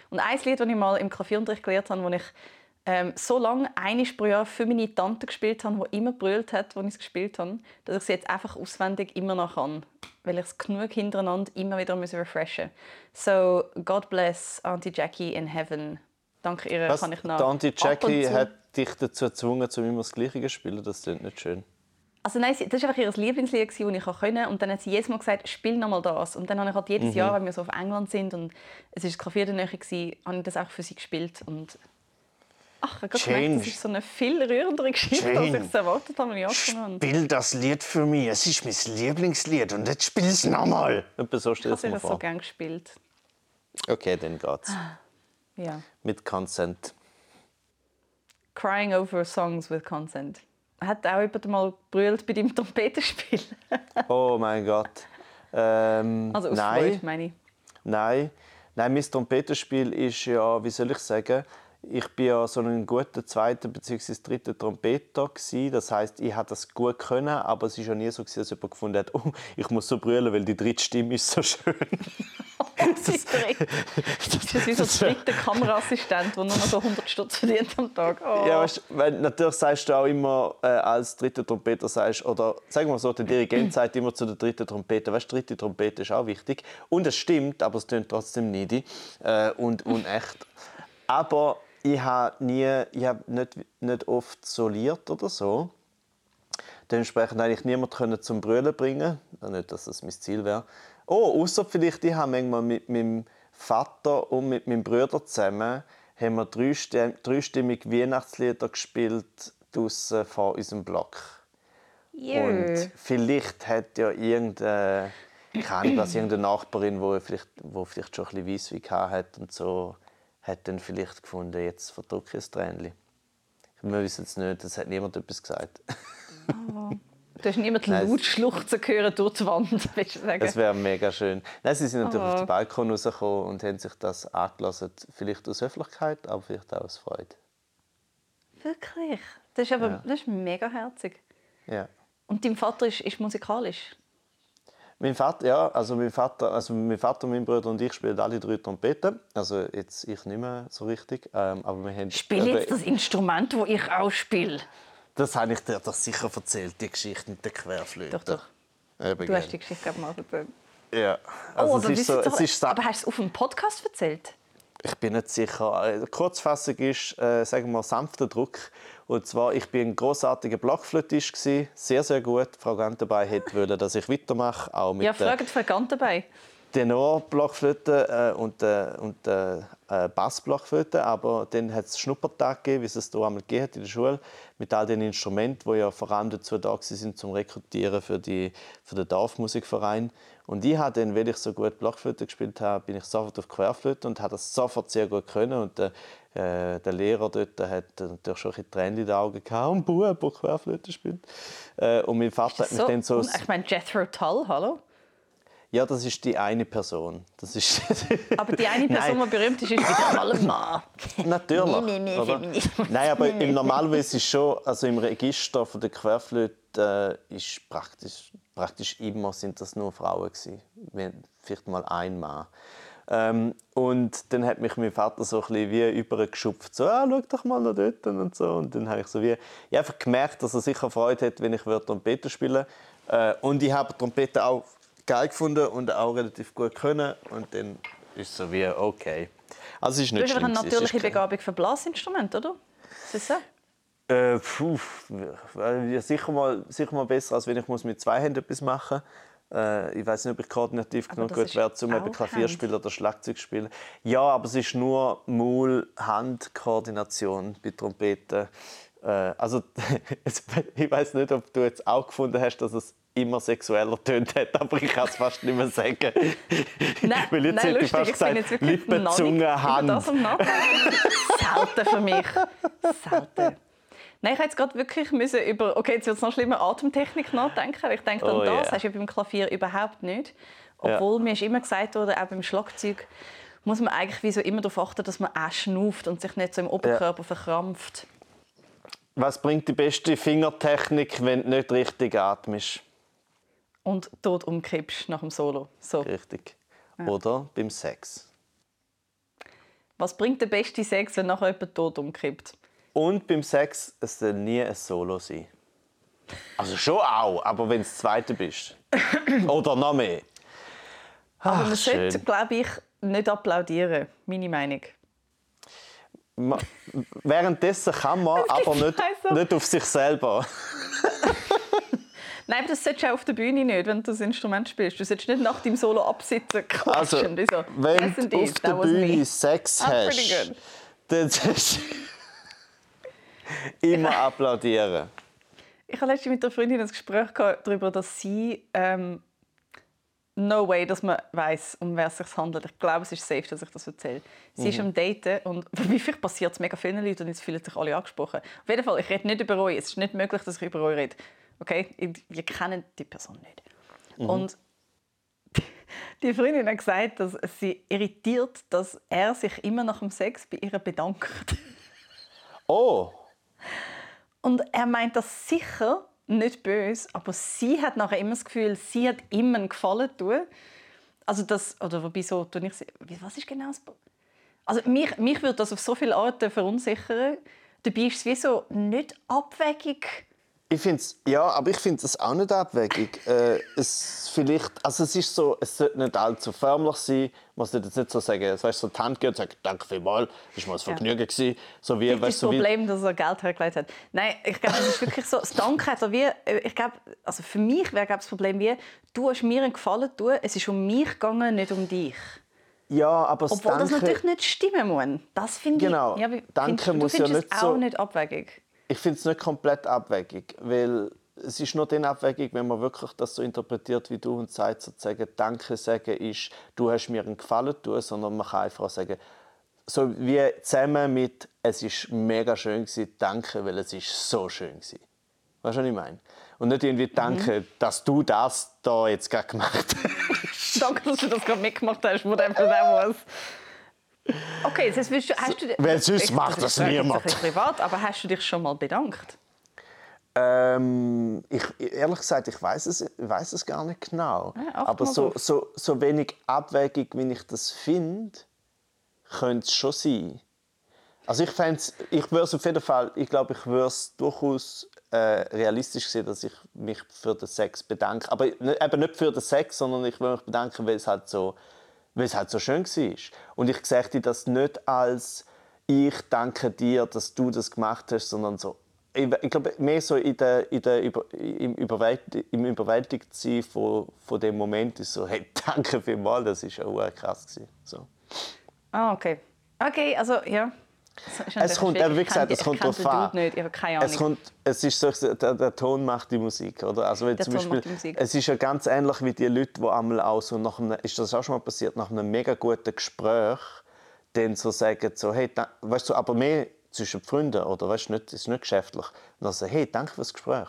Und ein Lied, das ich mal im Klavierunterricht gelernt habe, das ich ähm, so lange einiges pro Jahr für meine Tante gespielt habe, die immer brüllt hat, als ich es gespielt habe, dass ich es jetzt einfach auswendig immer noch kann. Weil ich es genug hintereinander immer wieder refreshen muss. So, God bless Auntie Jackie in heaven. Dank ihr Was, kann ich noch. Auntie Jackie hat dich dazu gezwungen, um immer das Gleiche zu spielen. Das klingt nicht schön. Also nein, das war einfach ihr Lieblingslied, das ich konnte. Und dann hat sie jedes Mal gesagt, spiel nochmal das. Und dann habe ich halt jedes mhm. Jahr, wenn wir so auf England sind und es war das Klavier der Nähe, habe ich das auch für sie gespielt. Und Ach, ich habe gemerkt, das ist so eine viel rührendere Geschichte, Jane, als ich es erwartet habe, ich angefangen habe. Spiel das Lied für mich. Es ist mein Lieblingslied und jetzt spiel es nochmal. So ich habe das so gerne gespielt. Okay, dann geht's. Ja. Mit Consent. Crying over songs with consent. Hat auch jemand mal brüllt bei deinem Trompetenspiel? oh mein Gott. Ähm, also aus nein. Freude, meine ich. Nein. Nein, mein Trompetenspiel ist ja, wie soll ich sagen, ich bin ja so ein guter zweiter bzw. dritter Trompeter gewesen. Das heißt, ich habe das gut können, aber es ist ja nie so dass jemand gefunden hat, oh, ich muss so brüllen, weil die dritte Stimme ist so schön. das, das, ist wie so ein dritter Kameraassistent, der nur noch so 100 Stutz verdient am Tag. Oh. Ja, weißt, weil natürlich sagst du auch immer äh, als dritter Trompeter sagst, oder sagen wir so, der Dirigent sagt immer zu der dritten Trompete, weißt, die dritte Trompete ist auch wichtig und es stimmt, aber es klingt trotzdem needy äh, und unecht. Aber ich habe nie, ich habe nicht, nicht oft soliert oder so. Dementsprechend eigentlich niemand zum Brüllen bringen. Nicht, dass das mein Ziel wäre. Oh, außer vielleicht, ich habe manchmal mit meinem Vater und mit meinem Bruder zusammen haben wir dreistimmig Weihnachtslieder gespielt draussen vor unserem Block. Yeah. Und vielleicht hat ja irgendeine, keine Ahnung, irgendeine Nachbarin, die vielleicht, wo vielleicht schon ein bisschen Weisswein hatte und so, hat dann vielleicht gefunden, jetzt verdrücke ich ein Tränchen. Wir wissen es nicht, das hat niemand etwas gesagt. Oh. Du hast niemand laut schluchzen gehört durch die Wand, willst du sagen? Das wäre mega schön. Nein, sie sind natürlich oh. auf den Balkon rausgekommen und haben sich das angelassen. Vielleicht aus Höflichkeit, aber vielleicht auch aus Freude. Wirklich? Das ist aber ja. das ist mega herzig. Ja. Und dein Vater ist, ist musikalisch? Mein Vater, ja, also mein Vater, also mein Vater, mein Bruder und ich spielen alle drei Trompeten. Also jetzt ich nicht mehr so richtig, ähm, aber wir haben. Spiel jetzt das Instrument, das ich auch spiele. Das habe ich dir doch sicher erzählt, die Geschichte mit der Querflöte. Doch, doch. Eben du hast die Geschichte glaube mal erzählt. Ja, also oh, aber, es ist so, es ist so, aber hast du es auf einem Podcast erzählt? Ich bin nicht sicher. Die Kurzfassung ist, äh, sagen wir, sanfter Druck. Und zwar, ich bin ein großartiger Blockflötist sehr, sehr gut. Frau Gantenbei hätte wollen, dass ich weitermache. Auch mit ja, fragt Frau Gantenbei. Tenorblockflöte äh, und, äh, und äh, äh, Bassblockflöte, aber dann hat es Schnuppertag gegeben, wie es es hier einmal gegeben hat in der Schule, mit all den Instrumenten, die ja vor allem dazu da sind, zum Rekrutieren für, die, für den Dorfmusikverein. Und ich habe dann, weil ich so gut Blockflöte gespielt habe, bin ich sofort auf Querflöte und habe das sofort sehr gut können. Und der, äh, der Lehrer dort hat natürlich schon ein Tränen in den Augen gehabt, und Bub, der Querflöte spielt. Äh, und mein Vater hat mich so, dann so... Ich meine, Jethro Tull, hallo? Ja, das ist die eine Person. Das ist aber die eine Person, die berühmt ist, ist wieder mal ein Mann. Natürlich. Nee, nee, nee, Nein, aber im Normalweise ist schon, also im Register von der Querflöte äh, ist praktisch, praktisch immer sind das nur Frauen gewesen. Vielleicht mal ein Mann. Ähm, und dann hat mich mein Vater so ein bisschen wie übergeschupft, so, ah, schau doch mal nach dort und so. Und dann habe ich so wie, ich einfach gemerkt, dass er sicher Freude hat, wenn ich Trompete spiele. Äh, und ich habe Trompete auch geil gefunden und auch relativ gut können. Und dann ist es so wie, okay. Also ist nicht du hast eine natürliche Begabung für Blasinstrumente, oder? Ist das so? Äh, puh, sicher, mal, sicher mal besser, als wenn ich muss mit zwei Händen etwas machen muss. Äh, ich weiß nicht, ob ich koordinativ genug gut wäre, um eben Klavier spielen oder Schlagzeug spielen. Ja, aber es ist nur Maul-Hand-Koordination bei Trompeten. Äh, also, ich weiß nicht, ob du jetzt auch gefunden hast, dass es immer sexueller tönt hat, aber ich kann es fast nicht mehr sagen. Nein, Weil jetzt nein, hätte ich fast gesagt, Lippen, Zunge, Hand. Das Selten für mich. Selten. Nein, ich hätte jetzt gerade wirklich müssen über, okay, jetzt wird es noch schlimmer, Atemtechnik nachdenken. Ich denke, oh, das yeah. hast du beim Klavier überhaupt nicht. Obwohl ja. mir ist immer gesagt wurde, auch beim Schlagzeug muss man eigentlich wie so immer darauf achten, dass man auch schnauft und sich nicht so im Oberkörper ja. verkrampft. Was bringt die beste Fingertechnik, wenn du nicht richtig atmest? Und tot umkippst nach dem Solo. So. Richtig. Ja. Oder beim Sex. Was bringt der beste Sex, wenn nachher jemand tot umkippt? Und beim Sex, es soll nie ein Solo sein. Also schon auch, aber wenn du das Zweite bist. Oder noch mehr. Ach, aber man schön. sollte, glaube ich, nicht applaudieren. Meine Meinung. währenddessen kann man, aber nicht, nicht auf sich selber. Nein, aber das solltest du auch auf der Bühne nicht, wenn du das Instrument spielst. Du solltest nicht nach dem Solo absitzen. Also, wenn du auf der Bühne Sex hast, dann solltest du immer applaudieren. Ich habe letztens mit einer Freundin ein Gespräch darüber, dass sie ähm, no way, dass man weiß, um wer es sich handelt. Ich glaube, es ist safe, dass ich das erzähle. Sie mhm. ist am Daten und wie viel passiert es mega vielen Leuten und jetzt fühlen sich alle angesprochen. Auf jeden Fall, ich rede nicht über euch. Es ist nicht möglich, dass ich über euch rede. Okay? Wir kennen die Person nicht. Mhm. Und die Freundin hat gesagt, dass sie irritiert, dass er sich immer nach dem Sex bei ihr bedankt. Oh! Und er meint das sicher nicht böse, aber sie hat nachher immer das Gefühl, sie hat ihm einen Gefallen tun. Also das, oder wobei so, tue ich, was ist genau das? Also mich, mich würde das auf so viele Arten verunsichern. Dabei ist es wie so nicht abwägig ich finde ja, aber ich finde es auch nicht abwegig. Äh, es vielleicht, also es ist so, es sollte nicht allzu förmlich sein. Man sollte jetzt nicht so sagen, es weißt, so die Hand geben und sagen, danke vielmals, das war ein Vergnügen ja. gewesen. So wie, das ist das Problem, wie... dass er Geld hergelegt hat. Nein, ich glaube, es ist wirklich so, das Dank hat er wie, ich glaube, also für mich wäre das Problem wie, du hast mir einen Gefallen tun, es ist um mich gegangen, nicht um dich. Ja, aber das Obwohl Danke... das natürlich nicht stimmen muss. Das finde genau. ich, ja, Danke muss ja nicht so... auch nicht abwägig ich finde es nicht komplett abwegig, weil es ist nur dann abwegig, wenn man wirklich das so interpretiert wie du und sagt, sozusagen, Danke sagen ist, du hast mir einen Gefallen tun, sondern man kann einfach sagen, so wie zusammen mit «Es ist mega schön gewesen, danke, weil es ist so schön gewesen». Weißt du, was ich meine? Und nicht irgendwie «Danke, mhm. dass du das da jetzt gerade gemacht hast». Danke, dass du das gerade mitgemacht hast, whatever that was. Okay, jetzt willst du, hast du... Weil sonst macht das niemand. Das privat, aber hast du dich schon mal bedankt? Ähm, ich, ehrlich gesagt, ich weiß es, weiß es gar nicht genau. Ja, aber so, so, so wenig abwägig, wie ich das finde, könnte es schon sein. Also ich ich würde auf jeden Fall, ich glaube, ich würde es durchaus äh, realistisch sehen, dass ich mich für den Sex bedanke. Aber eben nicht für den Sex, sondern ich würde mich bedanken, weil es halt so weil es halt so schön war. Und ich sehe das nicht als «Ich danke dir, dass du das gemacht hast», sondern so ich, ich glaube, mehr so in der, in der Über, im, Überwält, im Überwältigtsein von, von dem Moment ist so, hey, danke vielmals, das war auch krass. Gewesen. So. Ah, okay. Okay, also ja. Es kommt, aber wie gesagt, es kommt darauf an. Nicht, ich habe keine Ahnung. Es, kommt, es ist so, der, der Ton macht die Musik, oder? Also wenn der zum Ton Beispiel, Es ist ja ganz ähnlich wie die Leute, die einmal auch so nach einem, ist das auch schon mal passiert, nach einem mega guten Gespräch, dann so sagen so, hey, da, weißt du, aber mehr zwischen Freunden oder weißt du, nicht, ist nicht geschäftlich. Und dann so, hey, danke fürs Gespräch.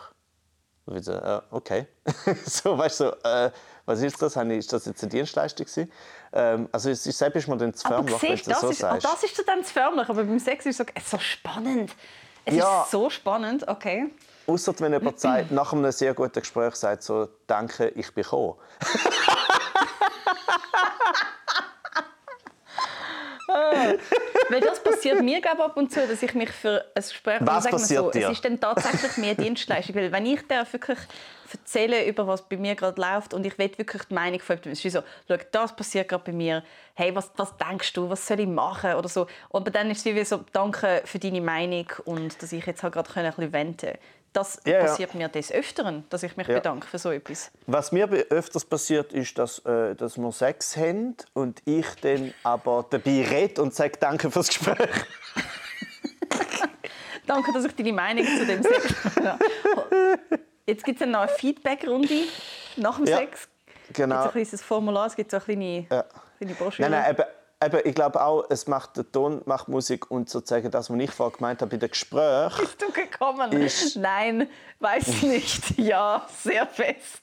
Und ich so, äh, okay. so, weißt du, so, äh, was ist das? Ist das jetzt eine Dienstleistung Ähm, also es ist selbst mal dann zu förmlich, wenn du das so ist, sagst. das ist dann zu förmlich, aber beim Sex ist es so, es ist so spannend. Es ja. ist so spannend, okay. Außer wenn jemand sagt, nach einem sehr guten Gespräch sagt so, danke, ich bin gekommen. Weil das passiert mir glaube ab und zu, dass ich mich für ein Gespräch... Was passiert so, dir? Es ist dann tatsächlich mehr Dienstleistung. Weil wenn ich dir wirklich erzähle, über was bei mir gerade läuft und ich will wirklich die Meinung von jemandem, es ist so, schau, das passiert gerade bei mir, hey, was, was denkst du, was soll ich machen oder so. Aber dann ist es wie so, danke für deine Meinung und dass ich jetzt halt gerade ein bisschen wenden das ja, passiert ja. mir des Öfteren, dass ich mich ja. bedanke für so etwas. Was mir öfters passiert, ist, dass, äh, dass wir Sex haben und ich dann aber dabei rede und sage Danke fürs Gespräch. Danke, dass ich deine Meinung zu dem Sex Jetzt gibt es eine neue Feedback-Runde nach dem Sex. Genau. Es gibt ein kleines Formular, es gibt so eine kleine, ja. kleine Broschüre. Nein, nein, eben, ich glaube auch, es macht der Ton macht Musik und sozusagen das, was ich vorher gemeint habe, bei den Gesprächen. Bist du gekommen? Ist... Nein, weiß nicht. Ja, sehr fest.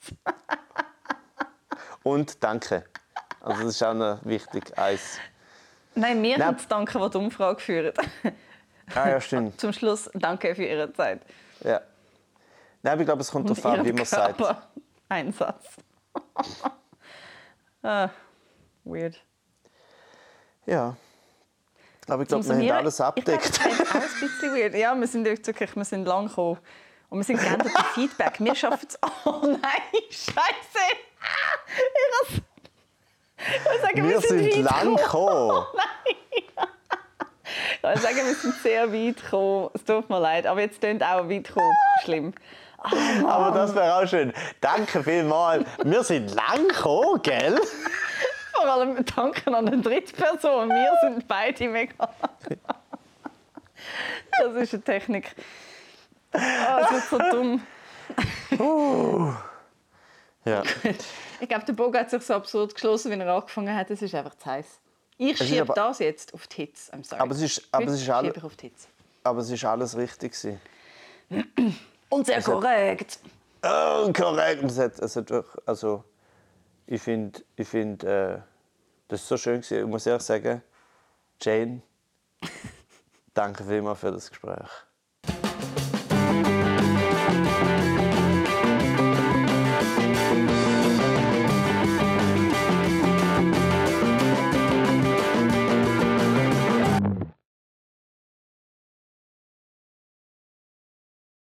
und danke. Also das ist auch noch wichtig. Eins. Nein, mir Nein. danken, die die Umfrage führen. Ah, ja, stimmt. Zum Schluss danke für Ihre Zeit. Ja. Nein, ich glaube, es kommt darauf an, wie man es sagt. Einsatz. ah, weird. Ja. Aber ich glaube, wir haben alles abdeckt. Ich glaube, das ist ein bisschen weird. Ja, wir sind wirklich wir sind lang gekommen. Und wir sind gerne bei Feedback. Wir schaffen es. Oh nein, Scheiße! Ich ich sagen, wir, wir sind, sind lang gekommen. Oh nein! Ich sagen, wir sind sehr weit gekommen. Es tut mir leid, aber jetzt klingt auch weit gekommen. Schlimm. Oh, aber das wäre auch schön. Danke vielmals. Wir sind lang gekommen, gell? Vor allem danke an eine dritte Person. Wir sind beide mega. Das ist eine Technik. Oh, das wird so dumm. Uh. Ja. Ich glaube, der Bogen hat sich so absurd geschlossen, wie er angefangen hat. Es ist einfach zu heiß. Ich schiebe das jetzt auf die Hits. I'm sorry. Aber es ist, aber es ist alles, aber es ist alles richtig. Und sehr korrekt. oh, korrekt. Es hat, es hat, also, ich finde, ich find, äh, das ist so schön. Ich muss ehrlich sagen, Jane, danke vielmals für das Gespräch.